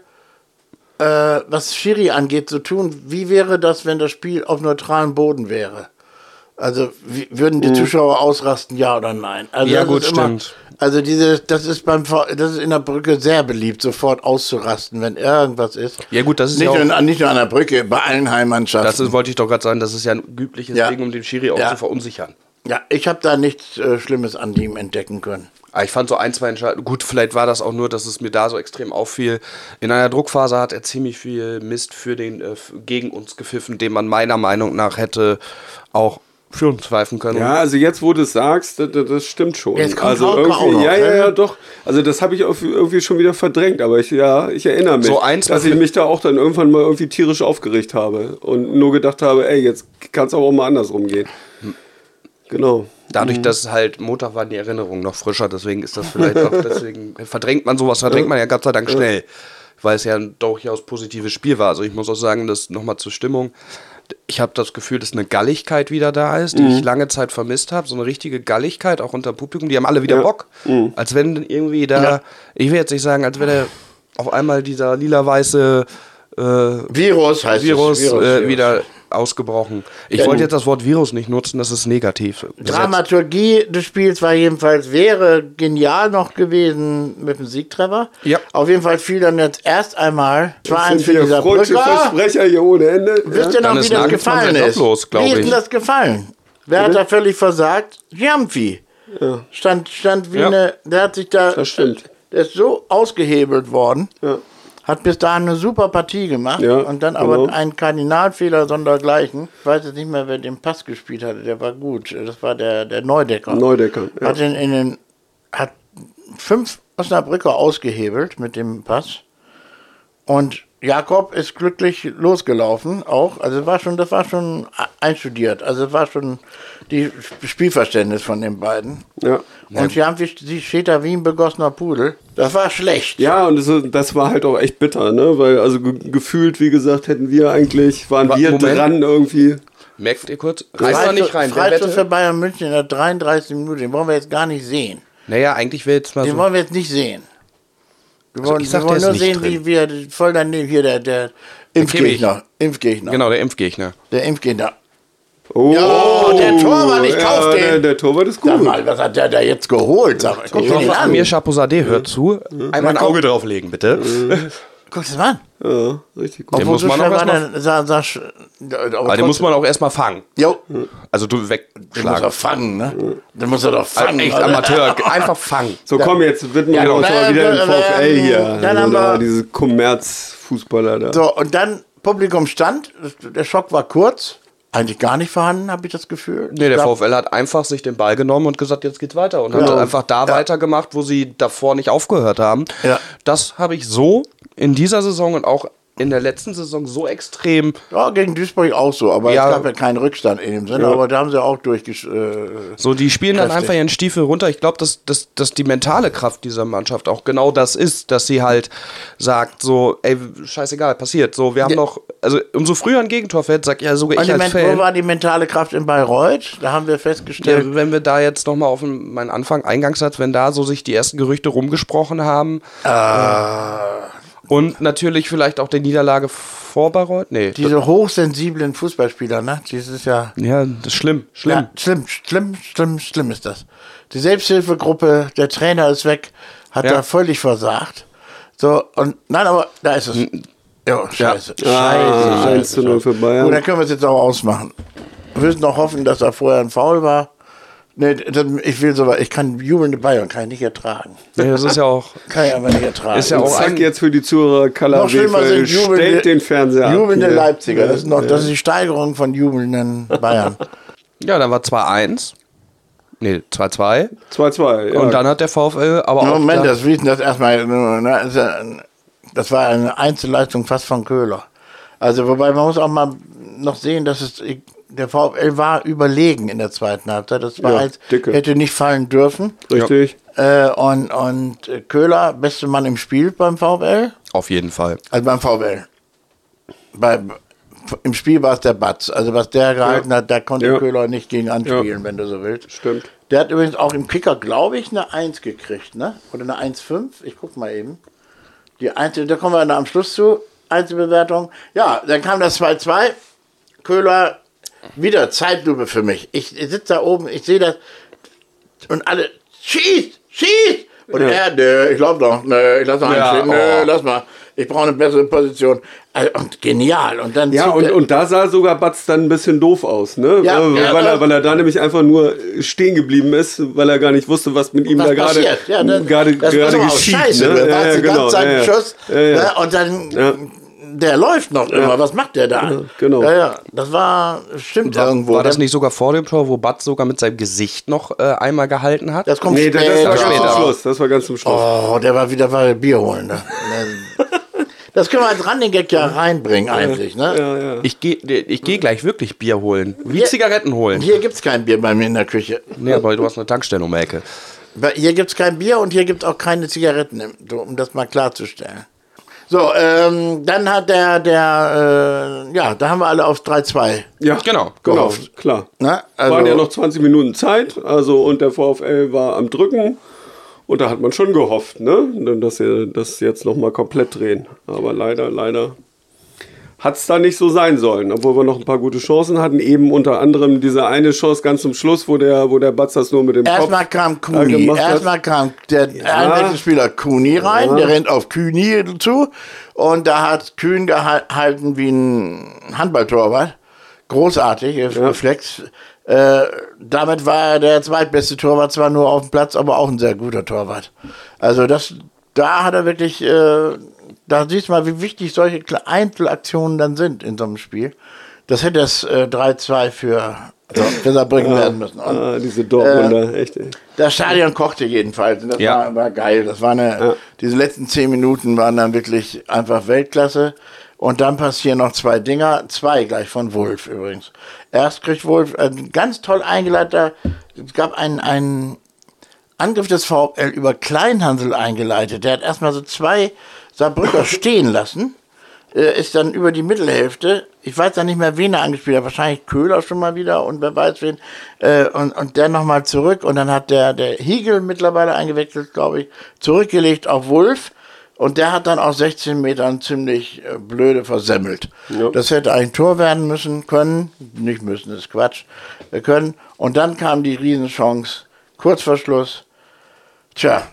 äh, was Schiri angeht, zu tun. Wie wäre das, wenn das Spiel auf neutralem Boden wäre? Also würden die Zuschauer ausrasten, ja oder nein? Also. Ja, das gut, ist immer, stimmt. Also diese, das ist beim das ist in der Brücke sehr beliebt, sofort auszurasten, wenn irgendwas ist. Ja, gut, das ist nicht, ja auch- nur, nicht nur an der Brücke, bei allen Heimmannschaften. Das ist, wollte ich doch gerade sagen, das ist ja ein übliches Ja. Ding, um den Schiri auch Ja. zu verunsichern. ja, ich habe da nichts äh, Schlimmes an ihm entdecken können. Aber ich fand so ein, zwei Entscheidungen. Gut, vielleicht war das auch nur, dass es mir da so extrem auffiel. In einer Druckphase hat er ziemlich viel Mist für den, äh, gegen uns gepfiffen, den man meiner Meinung nach hätte auch für uns pfeifen können. Ja, also jetzt, wo du es sagst, das, das stimmt schon. Jetzt kommt also irgendwie, noch, ja, ja, ja, doch. Also das habe ich auch irgendwie schon wieder verdrängt, aber ich, ja, ich erinnere mich, So eins, dass ich mich da auch dann irgendwann mal irgendwie tierisch aufgeregt habe und nur gedacht habe, ey, jetzt kann es auch mal andersrum gehen. Genau. Dadurch, dass halt Montag waren die Erinnerungen noch frischer, deswegen ist das vielleicht auch, deswegen verdrängt man sowas, verdrängt man ja Gott sei Dank schnell, weil es ja ein durchaus positives Spiel war. Also ich muss auch sagen, dass nochmal zur Stimmung, ich habe das Gefühl, dass eine Galligkeit wieder da ist, die ich lange Zeit vermisst habe, so eine richtige Galligkeit auch unter Publikum, die haben alle wieder Ja. Bock, als wenn irgendwie da, Ja. ich will jetzt nicht sagen, als wenn der auf einmal dieser lila-weiße äh, Virus heißt Virus, es. äh, wieder ausgebrochen. Ich Ja, wollte jetzt das Wort Virus nicht nutzen, das ist negativ. besetzt. Dramaturgie des Spiels war jedenfalls, wäre genial noch gewesen mit dem Siegtreffer. Ja. Auf jeden Fall fiel dann jetzt erst einmal 2-1 Das sind für hier dieser Brücke. Versprecher hier ohne Ende. Wisst ihr Dann noch, ist wie das gefallen ist? glaub wie ist denn das gefallen? Wer hat da völlig versagt? Giamfi. Stand, stand wie Ja. eine, der hat sich da, Das stimmt. der ist so ausgehebelt worden. Ja. Hat bis dahin eine super Partie gemacht Ja, und dann aber genau. einen Kardinalfehler sondergleichen. Ich weiß jetzt nicht mehr, wer den Pass gespielt hatte, der war gut. Das war der, der Neudecker. Neudecker. Ja. Hat in, in den, hat fünf Osnabrücker ausgehebelt mit dem Pass. Und Jakob ist glücklich losgelaufen auch. Also war schon, das war schon einstudiert. Also war schon die Spielverständnis von den beiden. Ja. Und sie haben sie steht da wie ein begossener Pudel. Das war schlecht. Ja, und das, das war halt auch echt bitter, ne? Weil, also ge gefühlt, wie gesagt, hätten wir eigentlich, waren Wa- wir Moment. dran irgendwie. Merkt ihr kurz? Reißt da nicht rein. Freistoß für? Bayern München in der 33. Minute. Den wollen wir jetzt gar nicht sehen. Naja, eigentlich wäre jetzt mal Den so. wollen wir jetzt nicht sehen. Wir wollen, Also ich sag, wir wollen nur sehen, nicht wie wir voll daneben hier der, der Impfgegner. Impfgegner. Genau, der Impfgegner. Der Impfgegner. Oh, Ja, der Torwart, ich kauf ja, den. Der, der Torwart ist Sag gut. mal, was hat der da jetzt geholt? Sag, guck dir den an. Amir Chaposadeh hört zu. Einmal ein Auge drauflegen, bitte. Guck das mal an. Ja, richtig gut. Den Obwohl muss so man auch war erst der, sah, sah, Aber den muss man auch erstmal fangen. Jo, Also du den muss wegschlagen. er fangen, ne? Den muss er doch Also fangen. echt oder? Amateur. Einfach fangen. So, komm, jetzt widmen Ja, genau. mal wieder Äh, VfL hier. dann also haben da, wir- diese Kommerzfußballer da. So, und dann Publikum stand. Der Schock war kurz. Eigentlich gar nicht vorhanden, habe ich das Gefühl. Nee, der glaub, VfL hat einfach sich den Ball genommen und gesagt, jetzt geht's weiter. Und Genau. hat einfach da Ja. weitergemacht, wo sie davor nicht aufgehört haben. Ja. Das habe ich so in dieser Saison und auch in der letzten Saison so extrem. Ja, gegen Duisburg auch so, aber Ja. es gab ja keinen Rückstand in dem Sinne, aber da haben sie auch durchgesch... Äh, So, die spielen dann Kräftig. einfach ihren Stiefel runter. Ich glaube, dass, dass, dass die mentale Kraft dieser Mannschaft auch genau das ist, dass sie halt sagt, so, ey, scheißegal, passiert. So, wir haben Ja. noch, also umso früher ein Gegentor fällt, sag ja sogar und ich als Men- wo Fan. war die mentale Kraft in Bayreuth? Da haben wir festgestellt, Ja, wenn wir da jetzt nochmal auf meinen Anfang, Eingangssatz, wenn da so sich die ersten Gerüchte rumgesprochen haben. Und natürlich vielleicht auch der Niederlage vor Bayreuth. Nee. diese hochsensiblen Fußballspieler, ne? Dieses Jahr. ja, das ist schlimm. Schlimm. Ja, schlimm, schlimm, schlimm, schlimm ist das. Die Selbsthilfegruppe, der Trainer ist weg, hat Ja. da völlig versagt. So, und nein, aber da ist es. Ja, scheiße. Scheiße, Ah, scheiße. 1 zu 0 für Bayern. Gut, dann können wir es jetzt auch ausmachen. Wir müssen noch hoffen, dass da vorher ein Foul war. Nee, das, ich will sowas, ich kann jubelnde Bayern, kann ich nicht ertragen. Nee, das ist ja auch. Kann ich aber nicht ertragen. Ist ja auch ein- jetzt für die Zuhörer, Kala noch schlimmer sind jubelnde, stellt den Fernseher ab. jubelnde hier. Leipziger. Das ist, noch, das ist die Steigerung von jubelnden Bayern. Ja, dann war 2-1. Nee, 2-2. 2-2, ja. Und dann hat der VfL aber auch. Moment, da- das wissen das erstmal. das war eine Einzelleistung fast von Köhler. Also, wobei man muss auch mal noch sehen, dass es der VfL war überlegen in der zweiten Halbzeit. Das war Ja, als, dicke. hätte nicht fallen dürfen. Richtig. Äh, und, und Köhler, beste Mann im Spiel beim VfL. Auf jeden Fall. Also beim VfL. Bei, Im Spiel war es der Batz. Also was der gehalten hat, da konnte Ja. Köhler nicht gegen anspielen, Ja. wenn du so willst. Stimmt. Der hat übrigens auch im Kicker, glaube ich, eine 1 gekriegt, ne? Oder eine 1,5. Ich guck mal eben. Die Einzel da kommen wir dann am Schluss zu. Einzelbewertung. Ja, dann kam das 2-2. Köhler, wieder Zeitlupe für mich. Ich sitze da oben, ich sehe das und alle, schieß, schieß! Und Ja. er, nö, ich glaube doch, nö, ich lass noch Ja, einstehen, nö, oh. lass mal. Ich brauche eine bessere Position. Also, und genial. Und dann Ja, und, und da sah sogar Batz dann ein bisschen doof aus, ne? Ja, weil, ja, weil, er, weil er da nämlich einfach nur stehen geblieben ist, weil er gar nicht wusste, was mit ihm was da gerade. Ja, das, gerade geschieht. Scheiße, ne? ja, ja, genau, einen ja. Schuss. Ne? Und dann. Der läuft noch immer. Was macht der da? Genau. Ja, ja, das war, stimmt irgendwo. War das nicht sogar vor dem Tor, wo Batz sogar mit seinem Gesicht noch äh, einmal gehalten hat? Das kommt Nee, das, später. das war ganz Später. zum Schluss. Das war ganz zum Schluss. Oh, der war wieder war Bier holen. Ne? Das können wir als Running Gag ja reinbringen eigentlich. Ne? Ja, ja. Ich gehe ich geh gleich wirklich Bier holen. Wie Hier- Zigaretten holen. Hier gibt es kein Bier bei mir in der Küche. Nee, aber du hast eine Tankstelle um die Ecke. Bei- Hier gibt es kein Bier und hier gibt es auch keine Zigaretten, um das mal klarzustellen. So, ähm, dann hat der, der, äh, ja, da haben wir alle auf 3-2. Ja, Genau. genau, Gehofft. klar. Ne? Also, Waren ja noch 20 Minuten Zeit, also und der VfL war am Drücken. Und da hat man schon gehofft, ne, dass sie das jetzt nochmal komplett drehen. Aber leider, leider hat es da nicht so sein sollen, obwohl wir noch ein paar gute Chancen hatten. Eben unter anderem diese eine Chance ganz zum Schluss, wo der, wo der Batz das nur mit dem Erstmal Kopf kam Kuni. Erstmal kam der Einwechselspieler Kuni rein. Der rennt auf Kühni zu. Und da hat Kühn gehalten wie ein Handballtorwart. Großartig, Reflex. Äh, damit war er der zweitbeste Torwart, zwar nur auf dem Platz, aber auch ein sehr guter Torwart. Also das, da hat er wirklich äh, da siehst du mal, wie wichtig solche Einzelaktionen dann sind in so einem Spiel. Das hätte das äh, 3-2 für, Saarbrücken werden müssen. Und Ah, diese Dortmunder, echt. ey. das Stadion kochte jedenfalls. Und das Ja. war, war geil. Das war eine, diese letzten zehn Minuten waren dann wirklich einfach Weltklasse. Und dann passieren noch zwei Dinger, zwei gleich von Wolf übrigens. Erst kriegt Wolf ein ganz toll eingeleiteter, es gab einen, einen Angriff des VfL über Kleinhansel eingeleitet. Der hat erstmal so zwei Saarbrücker stehen lassen, äh, ist dann über die Mittelhälfte, ich weiß ja nicht mehr, wen er angespielt hat, wahrscheinlich Köhler schon mal wieder und wer weiß wen, äh, und, und der nochmal zurück und dann hat der, der Hiegel mittlerweile eingewechselt, glaube ich, zurückgelegt auf Wolf. Und der hat dann aus 16 Metern ziemlich äh, blöde versemmelt. Ja. Das hätte ein Tor werden müssen können. Nicht müssen, ist Quatsch. Wir können. Und dann kam die Riesenchance. Kurz vor Schluss. Tja,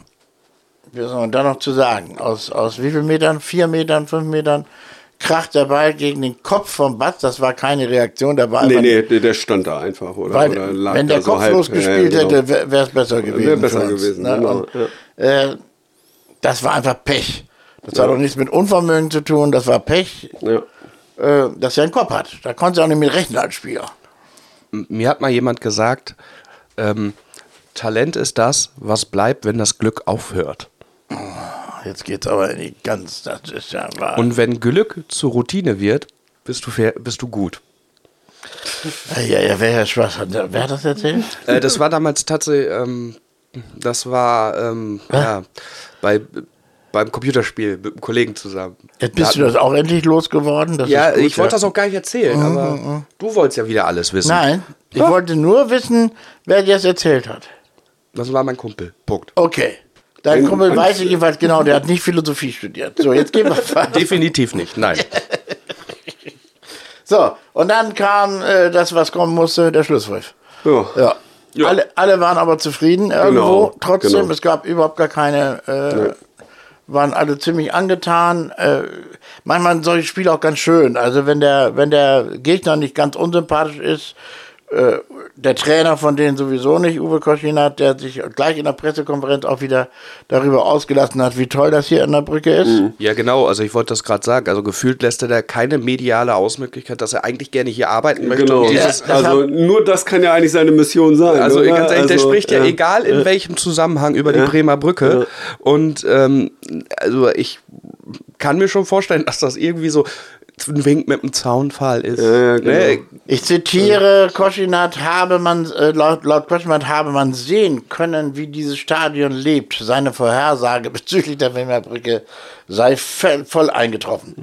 wir sollen da noch zu sagen. Aus, aus wie viel Metern? Vier Metern, fünf Metern? Kracht der Ball gegen den Kopf vom Batz. Das war keine Reaktion. Der war Nee, nee, der, stand da einfach, oder? weil, oder lag wenn da der so kopflos halb. Ja, gespielt ja, genau. hätte, wäre es besser gewesen. Wäre besser gewesen, ne? genau, Und, äh, das war einfach Pech. Das hat doch nichts mit Unvermögen zu tun, das war Pech, Ja. äh, dass er einen Kopf hat. Da konnte er auch nicht mit rechnen als Spieler. Mir hat mal jemand gesagt, ähm, Talent ist das, was bleibt, wenn das Glück aufhört. Jetzt geht's aber in die ganz, das ist ja wahr. Und wenn Glück zur Routine wird, bist du, fair, bist du gut. ja, ja, wer, Herr Schwarz hat, wer hat das erzählt? Äh, das war damals tatsächlich, ähm, das war ähm, ja, bei, beim Computerspiel mit einem Kollegen zusammen. Jetzt bist du das auch endlich losgeworden? Das Ja, ist gut, ich wollte das auch gar nicht erzählen, aber du wolltest ja wieder alles wissen. Nein, ich wollte nur wissen, wer dir das erzählt hat. Das war mein Kumpel. Punkt. Okay. Dein Kumpel weiß ich jedenfalls genau, der hat nicht Philosophie studiert. So, jetzt gehen wir weiter. Definitiv nicht, nein. So, und dann kam äh, das, was kommen musste, der Schlusspfiff. Ja. Ja. Ja. Alle, alle waren aber zufrieden irgendwo. Genau, Trotzdem, genau. es gab überhaupt gar keine, äh, waren alle ziemlich angetan. Äh, manchmal sind solche Spiele auch ganz schön. Also wenn der, wenn der Gegner nicht ganz unsympathisch ist, äh, der Trainer von denen sowieso nicht, Uwe Koschinat, der sich gleich in der Pressekonferenz auch wieder darüber ausgelassen hat, wie toll das hier an der Brücke ist. Mhm. Ja, genau, also ich wollte das gerade sagen. Also gefühlt lässt er da keine mediale Ausmöglichkeit, dass er eigentlich gerne hier arbeiten möchte. Genau. Dieses, das also nur das kann ja eigentlich seine Mission sein. Also oder? ganz ehrlich, der Also, spricht ja, egal in welchem Zusammenhang über die Bremer Brücke. Und ähm, also ich kann mir schon vorstellen, dass das irgendwie so ein Wink mit dem Zaunfall ist. ja, genau. Ne? Ich zitiere, Koschinat habe man, äh, laut, laut Koschinat habe man sehen können, wie dieses Stadion lebt. Seine Vorhersage bezüglich der Bremer Brücke sei voll, eingetroffen.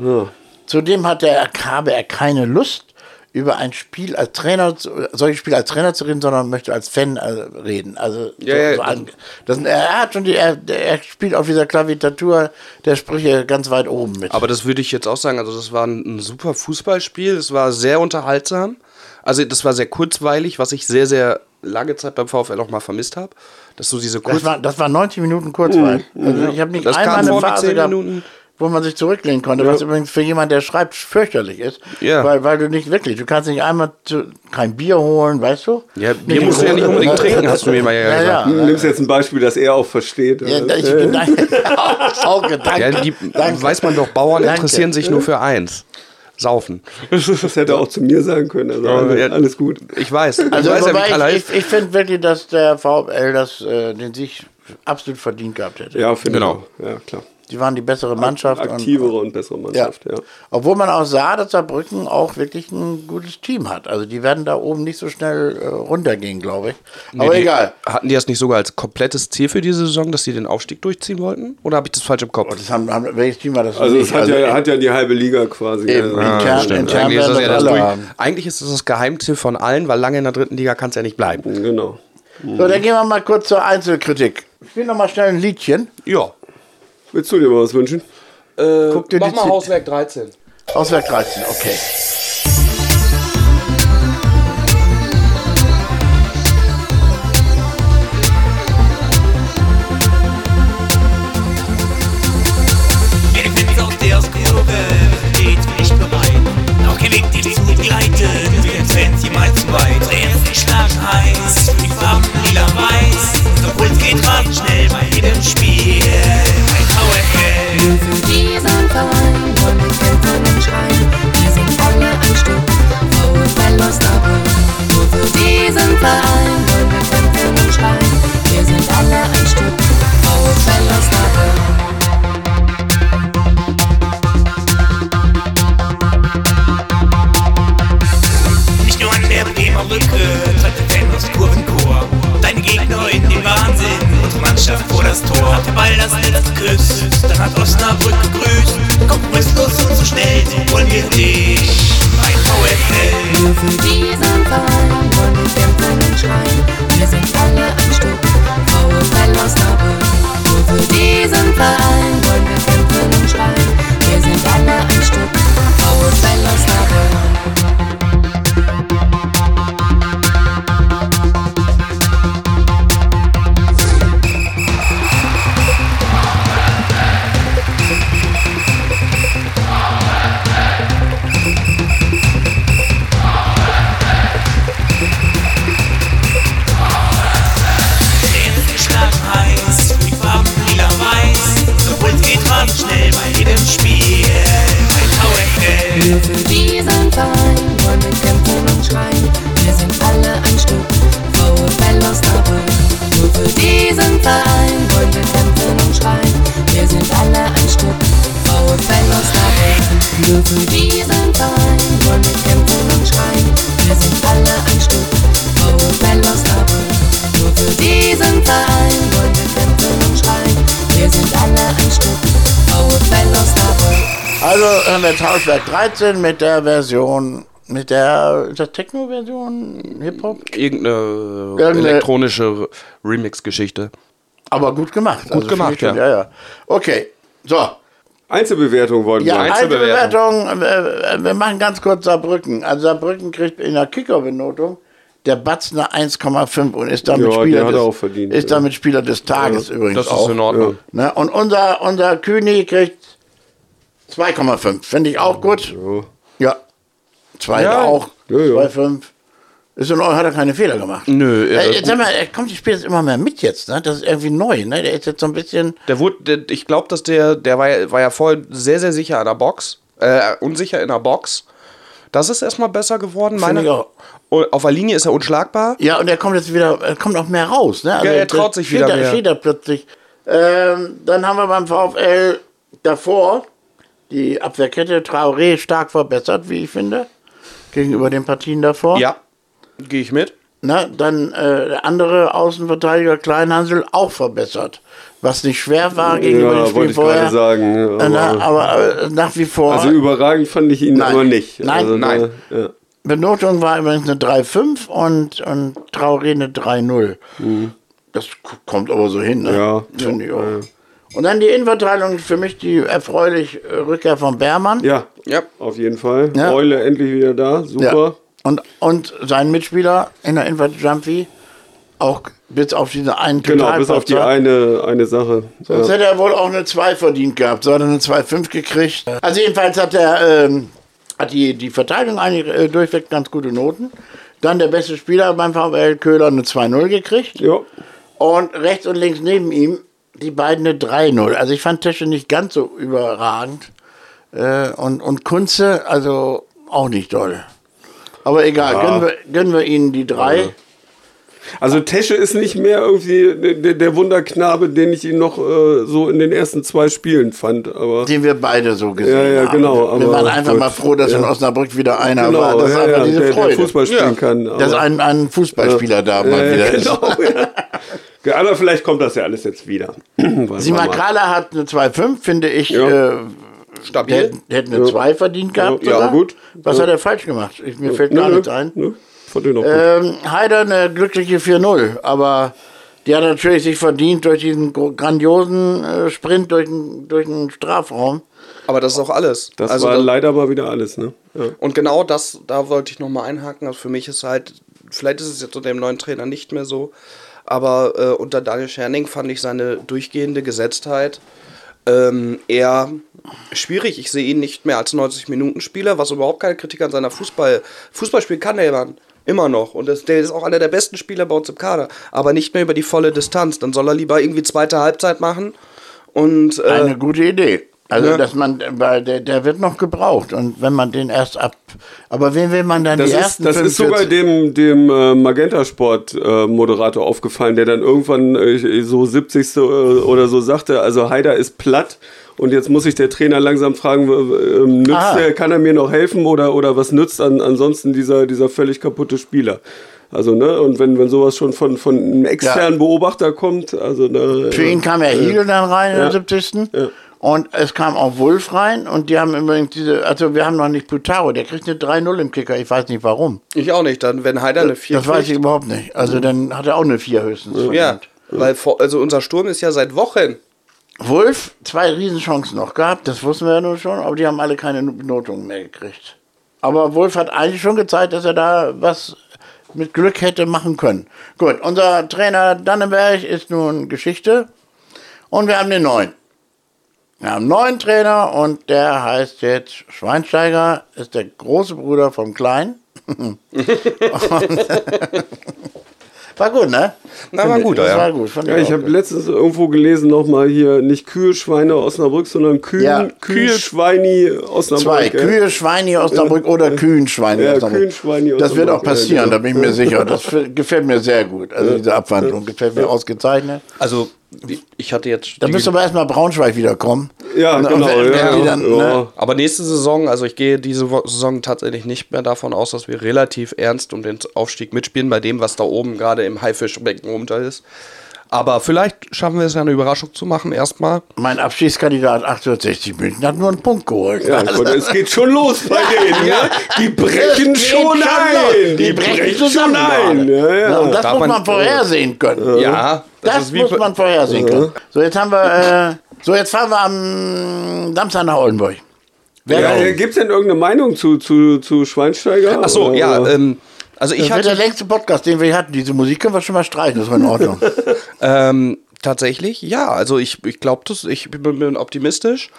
Zudem hat er, habe er keine Lust, über ein Spiel als Trainer, zu- solches Spiel als Trainer zu reden, sondern möchte als Fan äh, reden. Also Ja, ja, so an, das, er hat schon die, er, er spielt auf dieser Klavitatur der Sprüche ganz weit oben mit. Aber das würde ich jetzt auch sagen. Also, das war ein, ein super Fußballspiel. Es war sehr unterhaltsam. Also, das war sehr kurzweilig, was ich sehr, sehr lange Zeit beim VfL auch mal vermisst habe. Dass so diese Das kurz war, das war 90 Minuten Kurzweil. Also ich habe nicht Das einmal kam eine Phase 10 gehabt, Minuten. Wo man sich zurücklehnen konnte, was übrigens für jemand, der schreibt, fürchterlich ist. Ja. Weil, weil du nicht wirklich, du kannst nicht einmal zu, kein Bier holen, weißt du? Ja, Bier musst du ja nicht unbedingt trinken, hast du mir mal ja Ja, gesagt. ja. Du nimmst jetzt ein Beispiel, das er auch versteht. Ja, oder? ich, danke. auch gedankt. Ja, die, Danke. weiß man doch, Bauern Danke. interessieren sich nur für eins. Saufen. Das hätte er auch zu mir sagen können. Also alles, ja. alles gut. Ich weiß. Ich Also weiß ja, ich, ich, ich finde wirklich, dass der VfL das, äh, den Sieg absolut verdient gehabt hätte. Ja, finde Genau. ich auch. Ja, klar. Die waren die bessere Mannschaft. Aktivere Und, und bessere ja. Mannschaft, ja. Obwohl man auch sah, dass Saarbrücken auch wirklich ein gutes Team hat. Also die werden da oben nicht so schnell äh, runtergehen, glaube ich. Aber die, egal. Hatten die das nicht sogar als komplettes Ziel für diese Saison, dass sie den Aufstieg durchziehen wollten? Oder habe ich das falsch im Kopf? Das haben, haben, welches Team war das? Also es hat, ja, hat ja die halbe Liga quasi. Eben, ja. intern, Stimmt. intern Eigentlich, ist das ja das das alle durch, haben. eigentlich ist das das Geheimtipp von allen, weil lange in der dritten Liga kann es ja nicht bleiben. Genau. So, dann gehen wir mal kurz zur Einzelkritik. Ich spiele noch mal schnell ein Liedchen. Ja. Willst du dir mal was wünschen? Guck dir Mach die mal Hauswerk 13. Auswerk 13, okay. Schlagen heiß, die Farben lila-weiß. Der Puls geht rasend schnell bei jedem Spiel. Verein wollen wir kämpfen und schreien. Wir sind alle ein Stück. VfL Osnabrück. Nur Brücke treibt der Fan aus Kurvenchor. Deine Gegner in den Wahnsinn, unsere Mannschaft vor das Tor. Der Ball das Netz dann hat Osnabrück gegrüßt. Komm fristlos und so schnell, wollen wir dich Nur für diesen Verein wollen wir kämpfen und schreien. Wir sind alle ein Stück VfL Osnabrück. Nur für diesen Verein Also jetzt Hauswerk 13 mit der Version, mit der, ist das Techno-Version, Hip-Hop? Irgendeine Irgendeine- elektronische Remix-Geschichte. Aber gut gemacht. Gut gemacht, ja. ja. ja. Okay, so. Einzelbewertung wollen Ja, wir. Einzelbewertung. Einzelbewertung. äh, Wir machen ganz kurz Saarbrücken. Also Saarbrücken kriegt in der Kicker-Benotung der Batz eine 1,5 und ist damit Ja, Spieler er des, auch verdient, ist ja. damit Spieler des Tages übrigens Das ist auch. in Ordnung. Ne? Und unser, unser Kühni kriegt 2,5. Finde ich auch gut. Ja. Zwei Ja. auch. Ja, ja. 2,5. Ist in Ordnung, hat er keine Fehler gemacht. Nö, er- Äh, jetzt sag mal, er kommt die Spiele jetzt immer mehr mit jetzt, ne? Das ist irgendwie neu, ne? Der ist jetzt so ein bisschen. Der wurde, der, ich glaube, dass der, der war, ja- war ja vorher sehr, sehr sicher an der Box. Äh, unsicher in der Box. Das ist erstmal besser geworden, meine ich auch. Und Auf der Linie ist er unschlagbar. Ja, und er kommt jetzt wieder, er kommt auch mehr raus, ne? Also er traut sich steht wieder da, mehr. Steht da plötzlich. Ähm, dann haben wir beim VfL davor die Abwehrkette Traoré stark verbessert, wie ich finde, gegenüber den Partien davor. Ja, gehe ich mit. Na, dann äh, der andere Außenverteidiger Kleinhansel auch verbessert. Was nicht schwer war gegenüber dem Ja, Spiel wollte ich vorher. gerade sagen. ja, Äh, na, Aber, aber äh, nach wie vor. also überragend fand ich ihn Nein. aber nicht. Nein, also, nein. Da, ja. Benotung war übrigens eine 3,5 und, und Traoré eine 3,0. Das k- kommt aber so hin, ne? Mhm. Ja. Finde ich auch. Ja. Und dann die Innenverteidigung, für mich die erfreulich äh, Rückkehr von Bermann. ja, Ja. auf jeden Fall. Ja. Eule endlich wieder da. Super. Und, und sein Mitspieler in der Innenverteidigung, Jumpy, auch bis auf diese einen Genau, bis auf die eine, eine Sache. Sonst Ja. hätte er wohl auch eine 2 verdient gehabt. So hat er eine 2,5 gekriegt. Also jedenfalls hat er ähm, hat die, die Verteidigung eigentlich äh, durchweg ganz gute Noten. Dann der beste Spieler beim VfL Köhler eine 2-0 gekriegt. Ja. Und rechts und links neben ihm die beiden eine 3-0. Also ich fand Tesche nicht ganz so überragend. Äh, und, und Kunze, also auch nicht doll. Aber egal, gönnen, wir, gönnen wir ihnen die drei. Also Tesche ist nicht mehr irgendwie der, der Wunderknabe, den ich ihn noch äh, so in den ersten zwei Spielen fand. Aber Den wir beide so gesehen Ja, ja, haben. genau, wir aber waren einfach gut. mal froh, dass in Ja. Osnabrück wieder einer genau, war. Das ist ja, einfach ja, diese der, Freude. der Fußball spielen kann. dass ein, ein Fußballspieler da mal Ja, wieder ja, ist. Ja. Ja, Aber vielleicht kommt das ja alles jetzt wieder. Wollen Sima wir mal. Kala hat eine 2,5, finde ich. Ja. Äh, Stabil. der hätte eine 2 verdient gehabt. Ja, sogar. gut. Was Ja. hat er falsch gemacht? Ich, mir fällt gar nichts ein. nö. Ähm, Heider eine glückliche 4-0, aber die hat natürlich sich verdient durch diesen grandiosen äh, Sprint durch den, durch den Strafraum. Aber das ist auch alles. Das also war da- leider mal wieder alles, ne? Ja. Und genau das, da wollte ich nochmal einhaken. Also für mich ist halt, vielleicht ist es jetzt unter dem neuen Trainer nicht mehr so, aber äh, unter Daniel Scherning fand ich seine durchgehende Gesetztheit ähm, eher schwierig. Ich sehe ihn nicht mehr als 90-Minuten-Spieler, was überhaupt keine Kritik an seiner Fußball. Fußballspiel kann der Mann. Immer noch. Und das, der ist auch einer der besten Spieler bei uns im Kader. Aber nicht mehr über die volle Distanz. Dann soll er lieber irgendwie zweite Halbzeit machen. Und äh, Eine gute Idee. Also, Ja. dass man, weil der, der wird noch gebraucht. Und wenn man den erst ab. Aber wen will man dann Das, die ist, ersten das ist sogar 45? dem, dem äh, Magenta-Sport-Moderator aufgefallen, der dann irgendwann äh, so 70. oder so sagte, also Haider ist platt und jetzt muss sich der Trainer langsam fragen, äh, ähm, nützt Ah. der, kann er mir noch helfen oder, oder was nützt an, ansonsten dieser, dieser völlig kaputte Spieler? Also, ne, und wenn, wenn sowas schon von, von einem externen Beobachter kommt, also ne, Für ihn kam ja Hiegel dann rein in Ja. der 70. Ja. Und es kam auch Wolf rein und die haben übrigens diese, also wir haben noch nicht Plutaro, der kriegt eine 3-0 im Kicker, ich weiß nicht warum. Ich auch nicht. Dann, wenn Heider eine 4 Das weiß ich überhaupt nicht. Also dann hat er auch eine 4 höchstens. Ja, verdient. weil also unser Sturm ist ja seit Wochen. Wolf, zwei Riesenchancen noch gehabt, das wussten wir ja nun schon, aber die haben alle keine Benotungen mehr gekriegt. Aber Wolf hat eigentlich schon gezeigt, dass er da was mit Glück hätte machen können. Gut, unser Trainer Dannenberg ist nun Geschichte und wir haben den neuen. Wir haben einen neuen Trainer und der heißt jetzt Schweinsteiger, ist der große Bruder vom Kleinen. War gut, ne? Na, war gut, das ja. war gut. Ja, ich habe letztens irgendwo gelesen, nochmal hier, nicht Kühe, Schweine Osnabrück, sondern Kühen, Ja. Kühe, Schweini Osnabrück. Zwei, ja. Kühe, Schweine Osnabrück oder Kühen, Schweine Ja, Osnabrück. Kühen, Schweine Das wird auch Osnabrück, ja, passieren, genau. da bin ich mir sicher. Das gefällt mir sehr gut. Also diese Abwandlung gefällt mir ausgezeichnet. Also, ich hatte jetzt. Da müsste aber erstmal Braunschweig wiederkommen. Ja, Und- genau. und ja, dann, ja. ne? Aber nächste Saison, also ich gehe diese Saison tatsächlich nicht mehr davon aus, dass wir relativ ernst um den Aufstieg mitspielen, bei dem, was da oben gerade im Haifischbecken runter ist. Aber vielleicht schaffen wir es ja eine Überraschung zu machen, erstmal. Mein Abschiedskandidat 1860 München hat nur einen Punkt geholt. Ja, Gott, es geht schon los bei denen. Ja. Die brechen schon ein. Die brechen zusammen. ein. gerade. Ja, ja. Und das Darf muss man- man vorhersehen können. Ja, Das, wie muss man vorhersehen können. So, jetzt haben wir, äh, so jetzt fahren wir am Samstag nach Oldenburg. Ja? Gibt es denn irgendeine Meinung zu, zu, zu Schweinsteiger? Ach so, Oder- ja, ähm, also ich das wird der hatte längste Podcast, den wir hier hatten. Diese Musik können wir schon mal streichen, das war in Ordnung. ähm, tatsächlich, ja, also ich, ich glaube das, ich bin, optimistisch.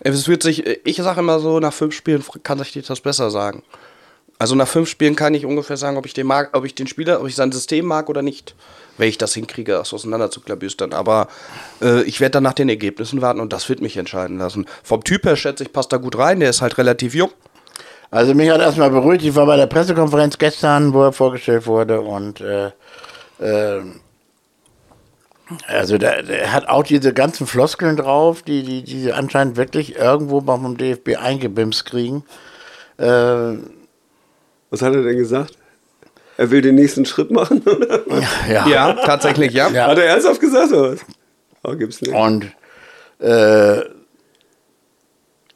Es wird sich, ich sage immer so, nach fünf Spielen kann ich dir das besser sagen. Also nach fünf Spielen kann ich ungefähr sagen, ob ich den mag, ob ich den Spieler, ob ich sein System mag oder nicht. Wenn ich das hinkriege, das auseinander zu klabüstern. Aber äh, ich werde dann nach den Ergebnissen warten und das wird mich entscheiden lassen. Vom Typ her schätze ich, passt da gut rein. Der ist halt relativ jung. Also mich hat erstmal beruhigt, ich war bei der Pressekonferenz gestern, wo er vorgestellt wurde und äh, äh, also der, der hat auch diese ganzen Floskeln drauf, die, die, die sie anscheinend wirklich irgendwo beim DFB eingebimst kriegen. Äh, Was hat er denn gesagt? Er will den nächsten Schritt machen? oder? ja. Ja, tatsächlich, ja. Ja. Hat er ernsthaft gesagt oder was? Oh, gibt's nicht. Und, äh,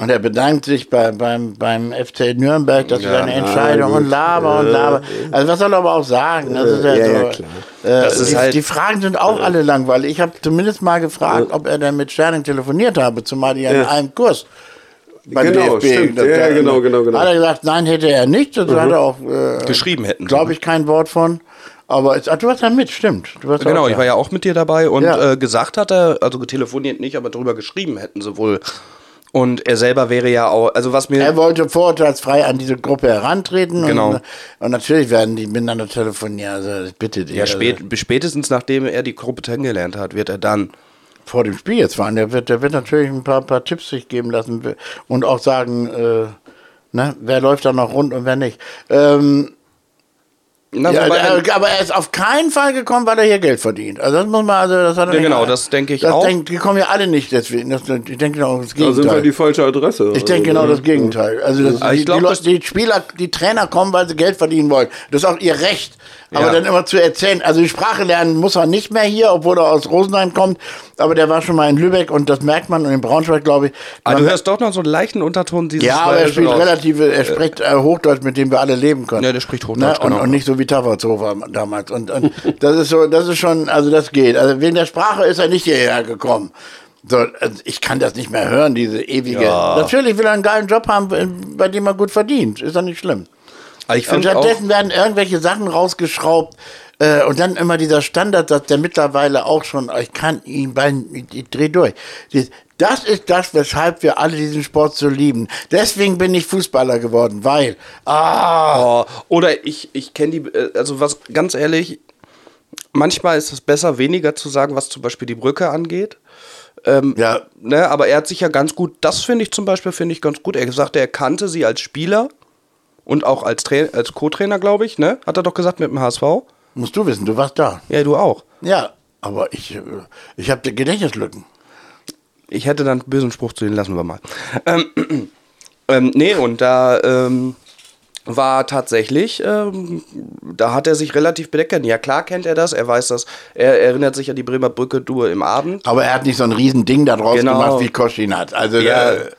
und er bedankt sich bei, beim, beim FC Nürnberg, dass Ja, ja, seine Entscheidung gut. und laber und laber. Also was soll er aber auch sagen? Das ist ja, ja, so, ja, klar. Äh, die, halt- die Fragen sind auch alle langweilig. Ich habe zumindest mal gefragt, ob er denn mit Sterling telefoniert habe, zumal die ja in Ja. einem Kurs beim Genau, DFB. stimmt. Das- Ja, da- genau, genau, genau. Hat er gesagt, nein, hätte er nicht. Das hat er auch, äh, Geschrieben hätten. glaube ich, kein Wort von. Aber es, ach, du warst ja mit, stimmt. Du warst Genau, ich da. war ja auch mit dir dabei und Ja. äh, gesagt hat er, also telefoniert nicht, aber darüber geschrieben hätten sie wohl. Und er selber wäre ja auch, also was mir. Er wollte vorurteilsfrei an diese Gruppe herantreten. Genau. Und, und natürlich werden die miteinander telefonieren. Also bitte dich. ja, also, spät, spätestens nachdem er die Gruppe kennengelernt hat, wird er dann. vor dem Spiel jetzt fahren. Der wird, der wird natürlich ein paar, paar Tipps sich geben lassen und auch sagen, äh, ne, wer läuft da noch rund und wer nicht. Ähm, Na, ja, wobei, äh, aber er ist auf keinen Fall gekommen, weil er hier Geld verdient. Also das muss man, also das hat er Ja, nicht- genau, das denke ich das auch. Denk, die kommen ja alle nicht deswegen. Das, ich denke genau das Da sind wir Gegenteil. die falsche Adresse. Ich denke genau das Gegenteil. Also das, Aber ich die, glaub, die, die Spieler, die Trainer kommen, weil sie Geld verdienen wollen. Das ist auch ihr Recht. Aber Ja. dann immer zu erzählen, also die Sprache lernen muss er nicht mehr hier, obwohl er aus Rosenheim kommt. Aber der war schon mal in Lübeck und das merkt man und in Braunschweig, glaube ich. aber Man- du hörst doch noch so einen leichten Unterton dieses ja, aber er spielt raus. relativ, er spricht äh, Hochdeutsch, mit dem wir alle leben können. Ja, der spricht Hochdeutsch, und, genau. und nicht so wie Tavarzhofer damals. Und, und das ist so, das ist schon, also das geht. Also wegen der Sprache ist er nicht hierher gekommen. So, also ich kann das nicht mehr hören, diese ewige. Natürlich will er einen geilen Job haben, bei dem er gut verdient. Ist doch nicht schlimm. Ich Und stattdessen werden irgendwelche Sachen rausgeschraubt. Äh, und dann immer dieser Standardsatz, der mittlerweile auch schon, ich kann ihn bei, ich dreh durch. Das ist das, weshalb wir alle diesen Sport so lieben. Deswegen bin ich Fußballer geworden, weil, ah, Oh, oder ich, ich kenne die, äh, also was, ganz ehrlich, manchmal ist es besser, weniger zu sagen, was zum Beispiel die Brücke angeht. Ähm, Ja. Ne, aber er hat sich ja ganz gut, das finde ich zum Beispiel, finde ich ganz gut. Er sagte, er kannte sie als Spieler und auch als, Tra als Co-Trainer, glaube ich, ne? Hat er doch gesagt mit dem HSV. Musst du wissen, du warst da. Ja, du auch. Ja, aber ich, äh, ich habe Gedächtnislücken. Ich hätte dann einen bösen Spruch zu den lassen wir mal. Ähm, ähm, nee, und da ähm, war tatsächlich, ähm, da hat er sich relativ bedeckt. Ja, klar kennt er das, er weiß das, er erinnert sich an die Bremer Brücke Dur im Abend. Aber er hat nicht so ein riesen Ding da draus Genau. gemacht, wie Koschin hat. Also, Ja, äh,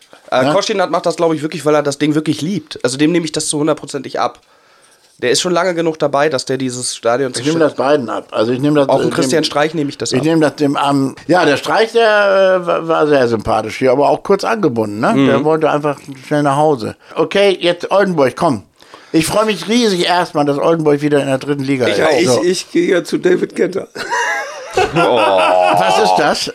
äh, ne? Koschinat macht das, glaube ich, wirklich, weil er das Ding wirklich liebt. Also dem nehme ich das zu hundertprozentig ab. Der ist schon lange genug dabei, dass der dieses Stadion ich nehme das beiden ab. Also ich nehme das Auch dem Christian Streich nehme ich das Ich ab. nehme das dem am. Ja, der Streich, der äh, war- sehr sympathisch hier, aber auch kurz angebunden. Ne? Mhm. Der wollte einfach schnell nach Hause. Okay, jetzt Oldenburg, komm. Ich freue mich riesig erstmal, dass Oldenburg wieder in der dritten Liga ist. Ja, ich, So. ich gehe ja zu David Kenter. Was ist das?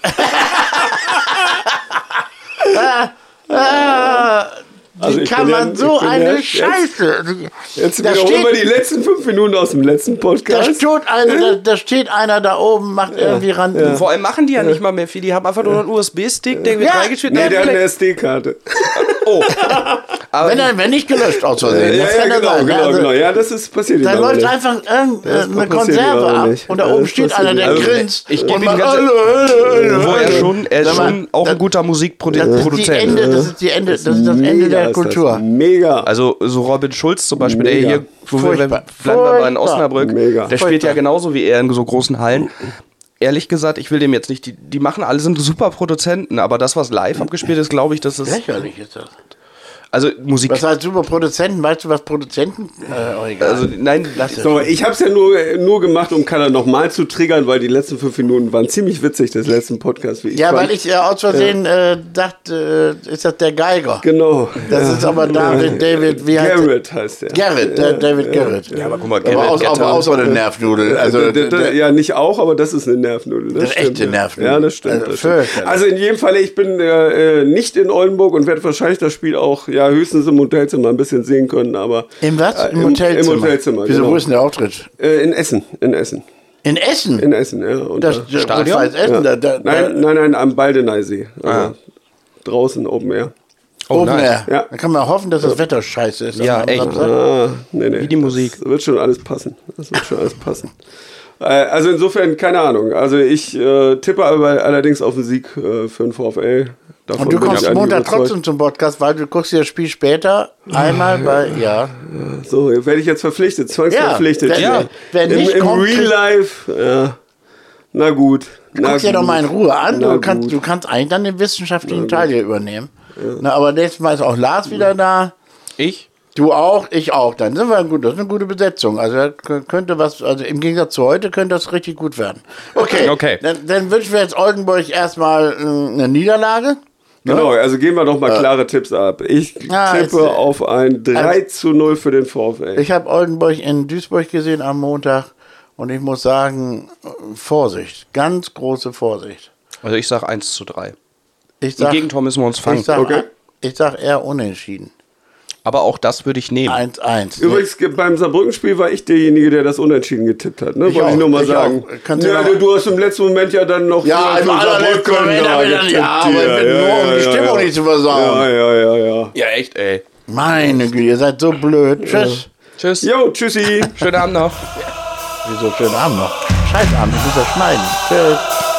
ah, wie Also kann ja- man so eine ja jetzt- Scheiße? Jetzt Da wiederholen wir steht- die letzten fünf Minuten aus dem letzten Da Podcast. steht, einer, da, da steht einer da oben, macht irgendwie ran. Vor allem machen die ja nicht mal mehr viel. Die haben einfach nur einen USB-Stick, der wird Ja, reingeschnitten. Nee, der hat eine SD-Karte. oh. Aber Wenn, er, wenn nicht gelöscht aus Versehen. Ja, ja, ja genau, sein. genau, Also, genau. Ja, das ist passiert. Da läuft nicht. einfach irgendeine Konserve ab nicht. und da oben steht einer, der aber grinst. ich geb und ihm ganz- wo er schon, er ist schon auch ein guter Das ist die Musikproduzent. Das ist die Ende, das ist das Ende der Kultur. Mega. Also so Robin Schulz zum Beispiel, der hier, wo wir, bleiben wir mal in. Osnabrück, Mega. der spielt ja genauso wie er in so großen Hallen. Ehrlich gesagt, ich will dem jetzt nicht, die, die machen alle, sind super Produzenten, aber das, was live abgespielt ist, glaube ich, das ist, Lächerlich ist das. Also Musik, Was heißt super Produzenten? Weißt du, was Produzenten? Äh, egal. also nein, Lass es. So, ich habe es ja nur, nur gemacht, um Kader nochmal zu triggern, weil die letzten fünf Minuten waren ziemlich witzig des letzten Podcasts. Wie ich ja, fand. weil ich äh, aus Versehen äh, dachte, äh, ist das der Geiger. Genau. Das ist aber David, David, wie heißt Garrett heißt der. Garrett, der David Garrett. Ja, aber guck mal, aber Garrett aus, Getter- aber auch so eine Nervnudel. Also, D- d- der- ja, nicht auch, aber das ist eine Nervnudel. Das, Das stimmt, echte ja. Nervnudel. Ja, das stimmt. Also das stimmt. Also in jedem Fall, ich bin äh, äh, nicht in Oldenburg und werde wahrscheinlich das Spiel auch ja höchstens im Hotelzimmer ein bisschen sehen können, aber Im was? Äh, Im Hotelzimmer. Im Hotelzimmer. Wieso, genau. wo ist denn der Auftritt? äh, in Essen, in Essen, In Essen? in Essen, ja. Und das da- Stadion? Essen? ja. Da, da, nein, nein, nein, am Baldeneysee. Also Ah. Draußen Open Air. Oh, Open nice. Air. Ja. Da kann man hoffen, dass das Wetter scheiße ist. Ja, echt. Ah, nee, nee. Wie die Musik. Das wird schon alles passen. Das wird schon alles passen. Äh, Also insofern, keine Ahnung. Also ich äh, tippe aber allerdings auf den Sieg äh, für den VfL. Davon Und du kommst Montag trotzdem zum Podcast, weil du guckst dir das Spiel später einmal bei, ja. So, werde ich jetzt verpflichtet, zwangsverpflichtet. Ja, Ja, wer- wer Im, nicht im kommt, Real Life, ja. Na gut. Na Guck dir doch mal in Ruhe an. Na Du kannst, du kannst eigentlich dann den wissenschaftlichen Teil hier übernehmen. Na, aber nächstes Mal ist auch Lars wieder da. ich? Du auch, ich auch. Dann sind wir gut. Das ist eine gute Besetzung. Also könnte was, also im Gegensatz zu heute könnte das richtig gut werden. Okay. Okay. Dann, dann wünschen wir jetzt Oldenburg erstmal äh, eine Niederlage. Genau, also geben wir doch mal klare Tipps ab. Ich tippe jetzt, äh, auf ein 3 zu 0 für den VfL. Ich habe Oldenburg in Duisburg gesehen am Montag und ich muss sagen, äh, Vorsicht, ganz große Vorsicht. Also ich sag 1 zu 3. Ich Im sag, Gegentor müssen wir uns fangen. ich sag, Okay. ich sag eher unentschieden. Aber auch das würde ich nehmen. 1-1. Übrigens, ge- beim Saarbrücken-Spiel war ich derjenige, der das Unentschieden getippt hat. Ne? Ich Wollte ich auch, nur mal ich sagen. ja, du, du hast im letzten Moment ja dann noch Ja, im allerletzten Saarbrücken Moment da habe ich dann- getippt ja, aber hier. nur um die Stimmung nicht zu versauen. Ja, ja, ja, ja. Ja, echt, ey. Meine Güte, ihr seid so blöd. Tschüss. Tschüss. Jo, tschüssi. Schönen Abend noch. Wieso schönen Abend noch? Scheiß Abend, ich muss das schneiden. Tschüss.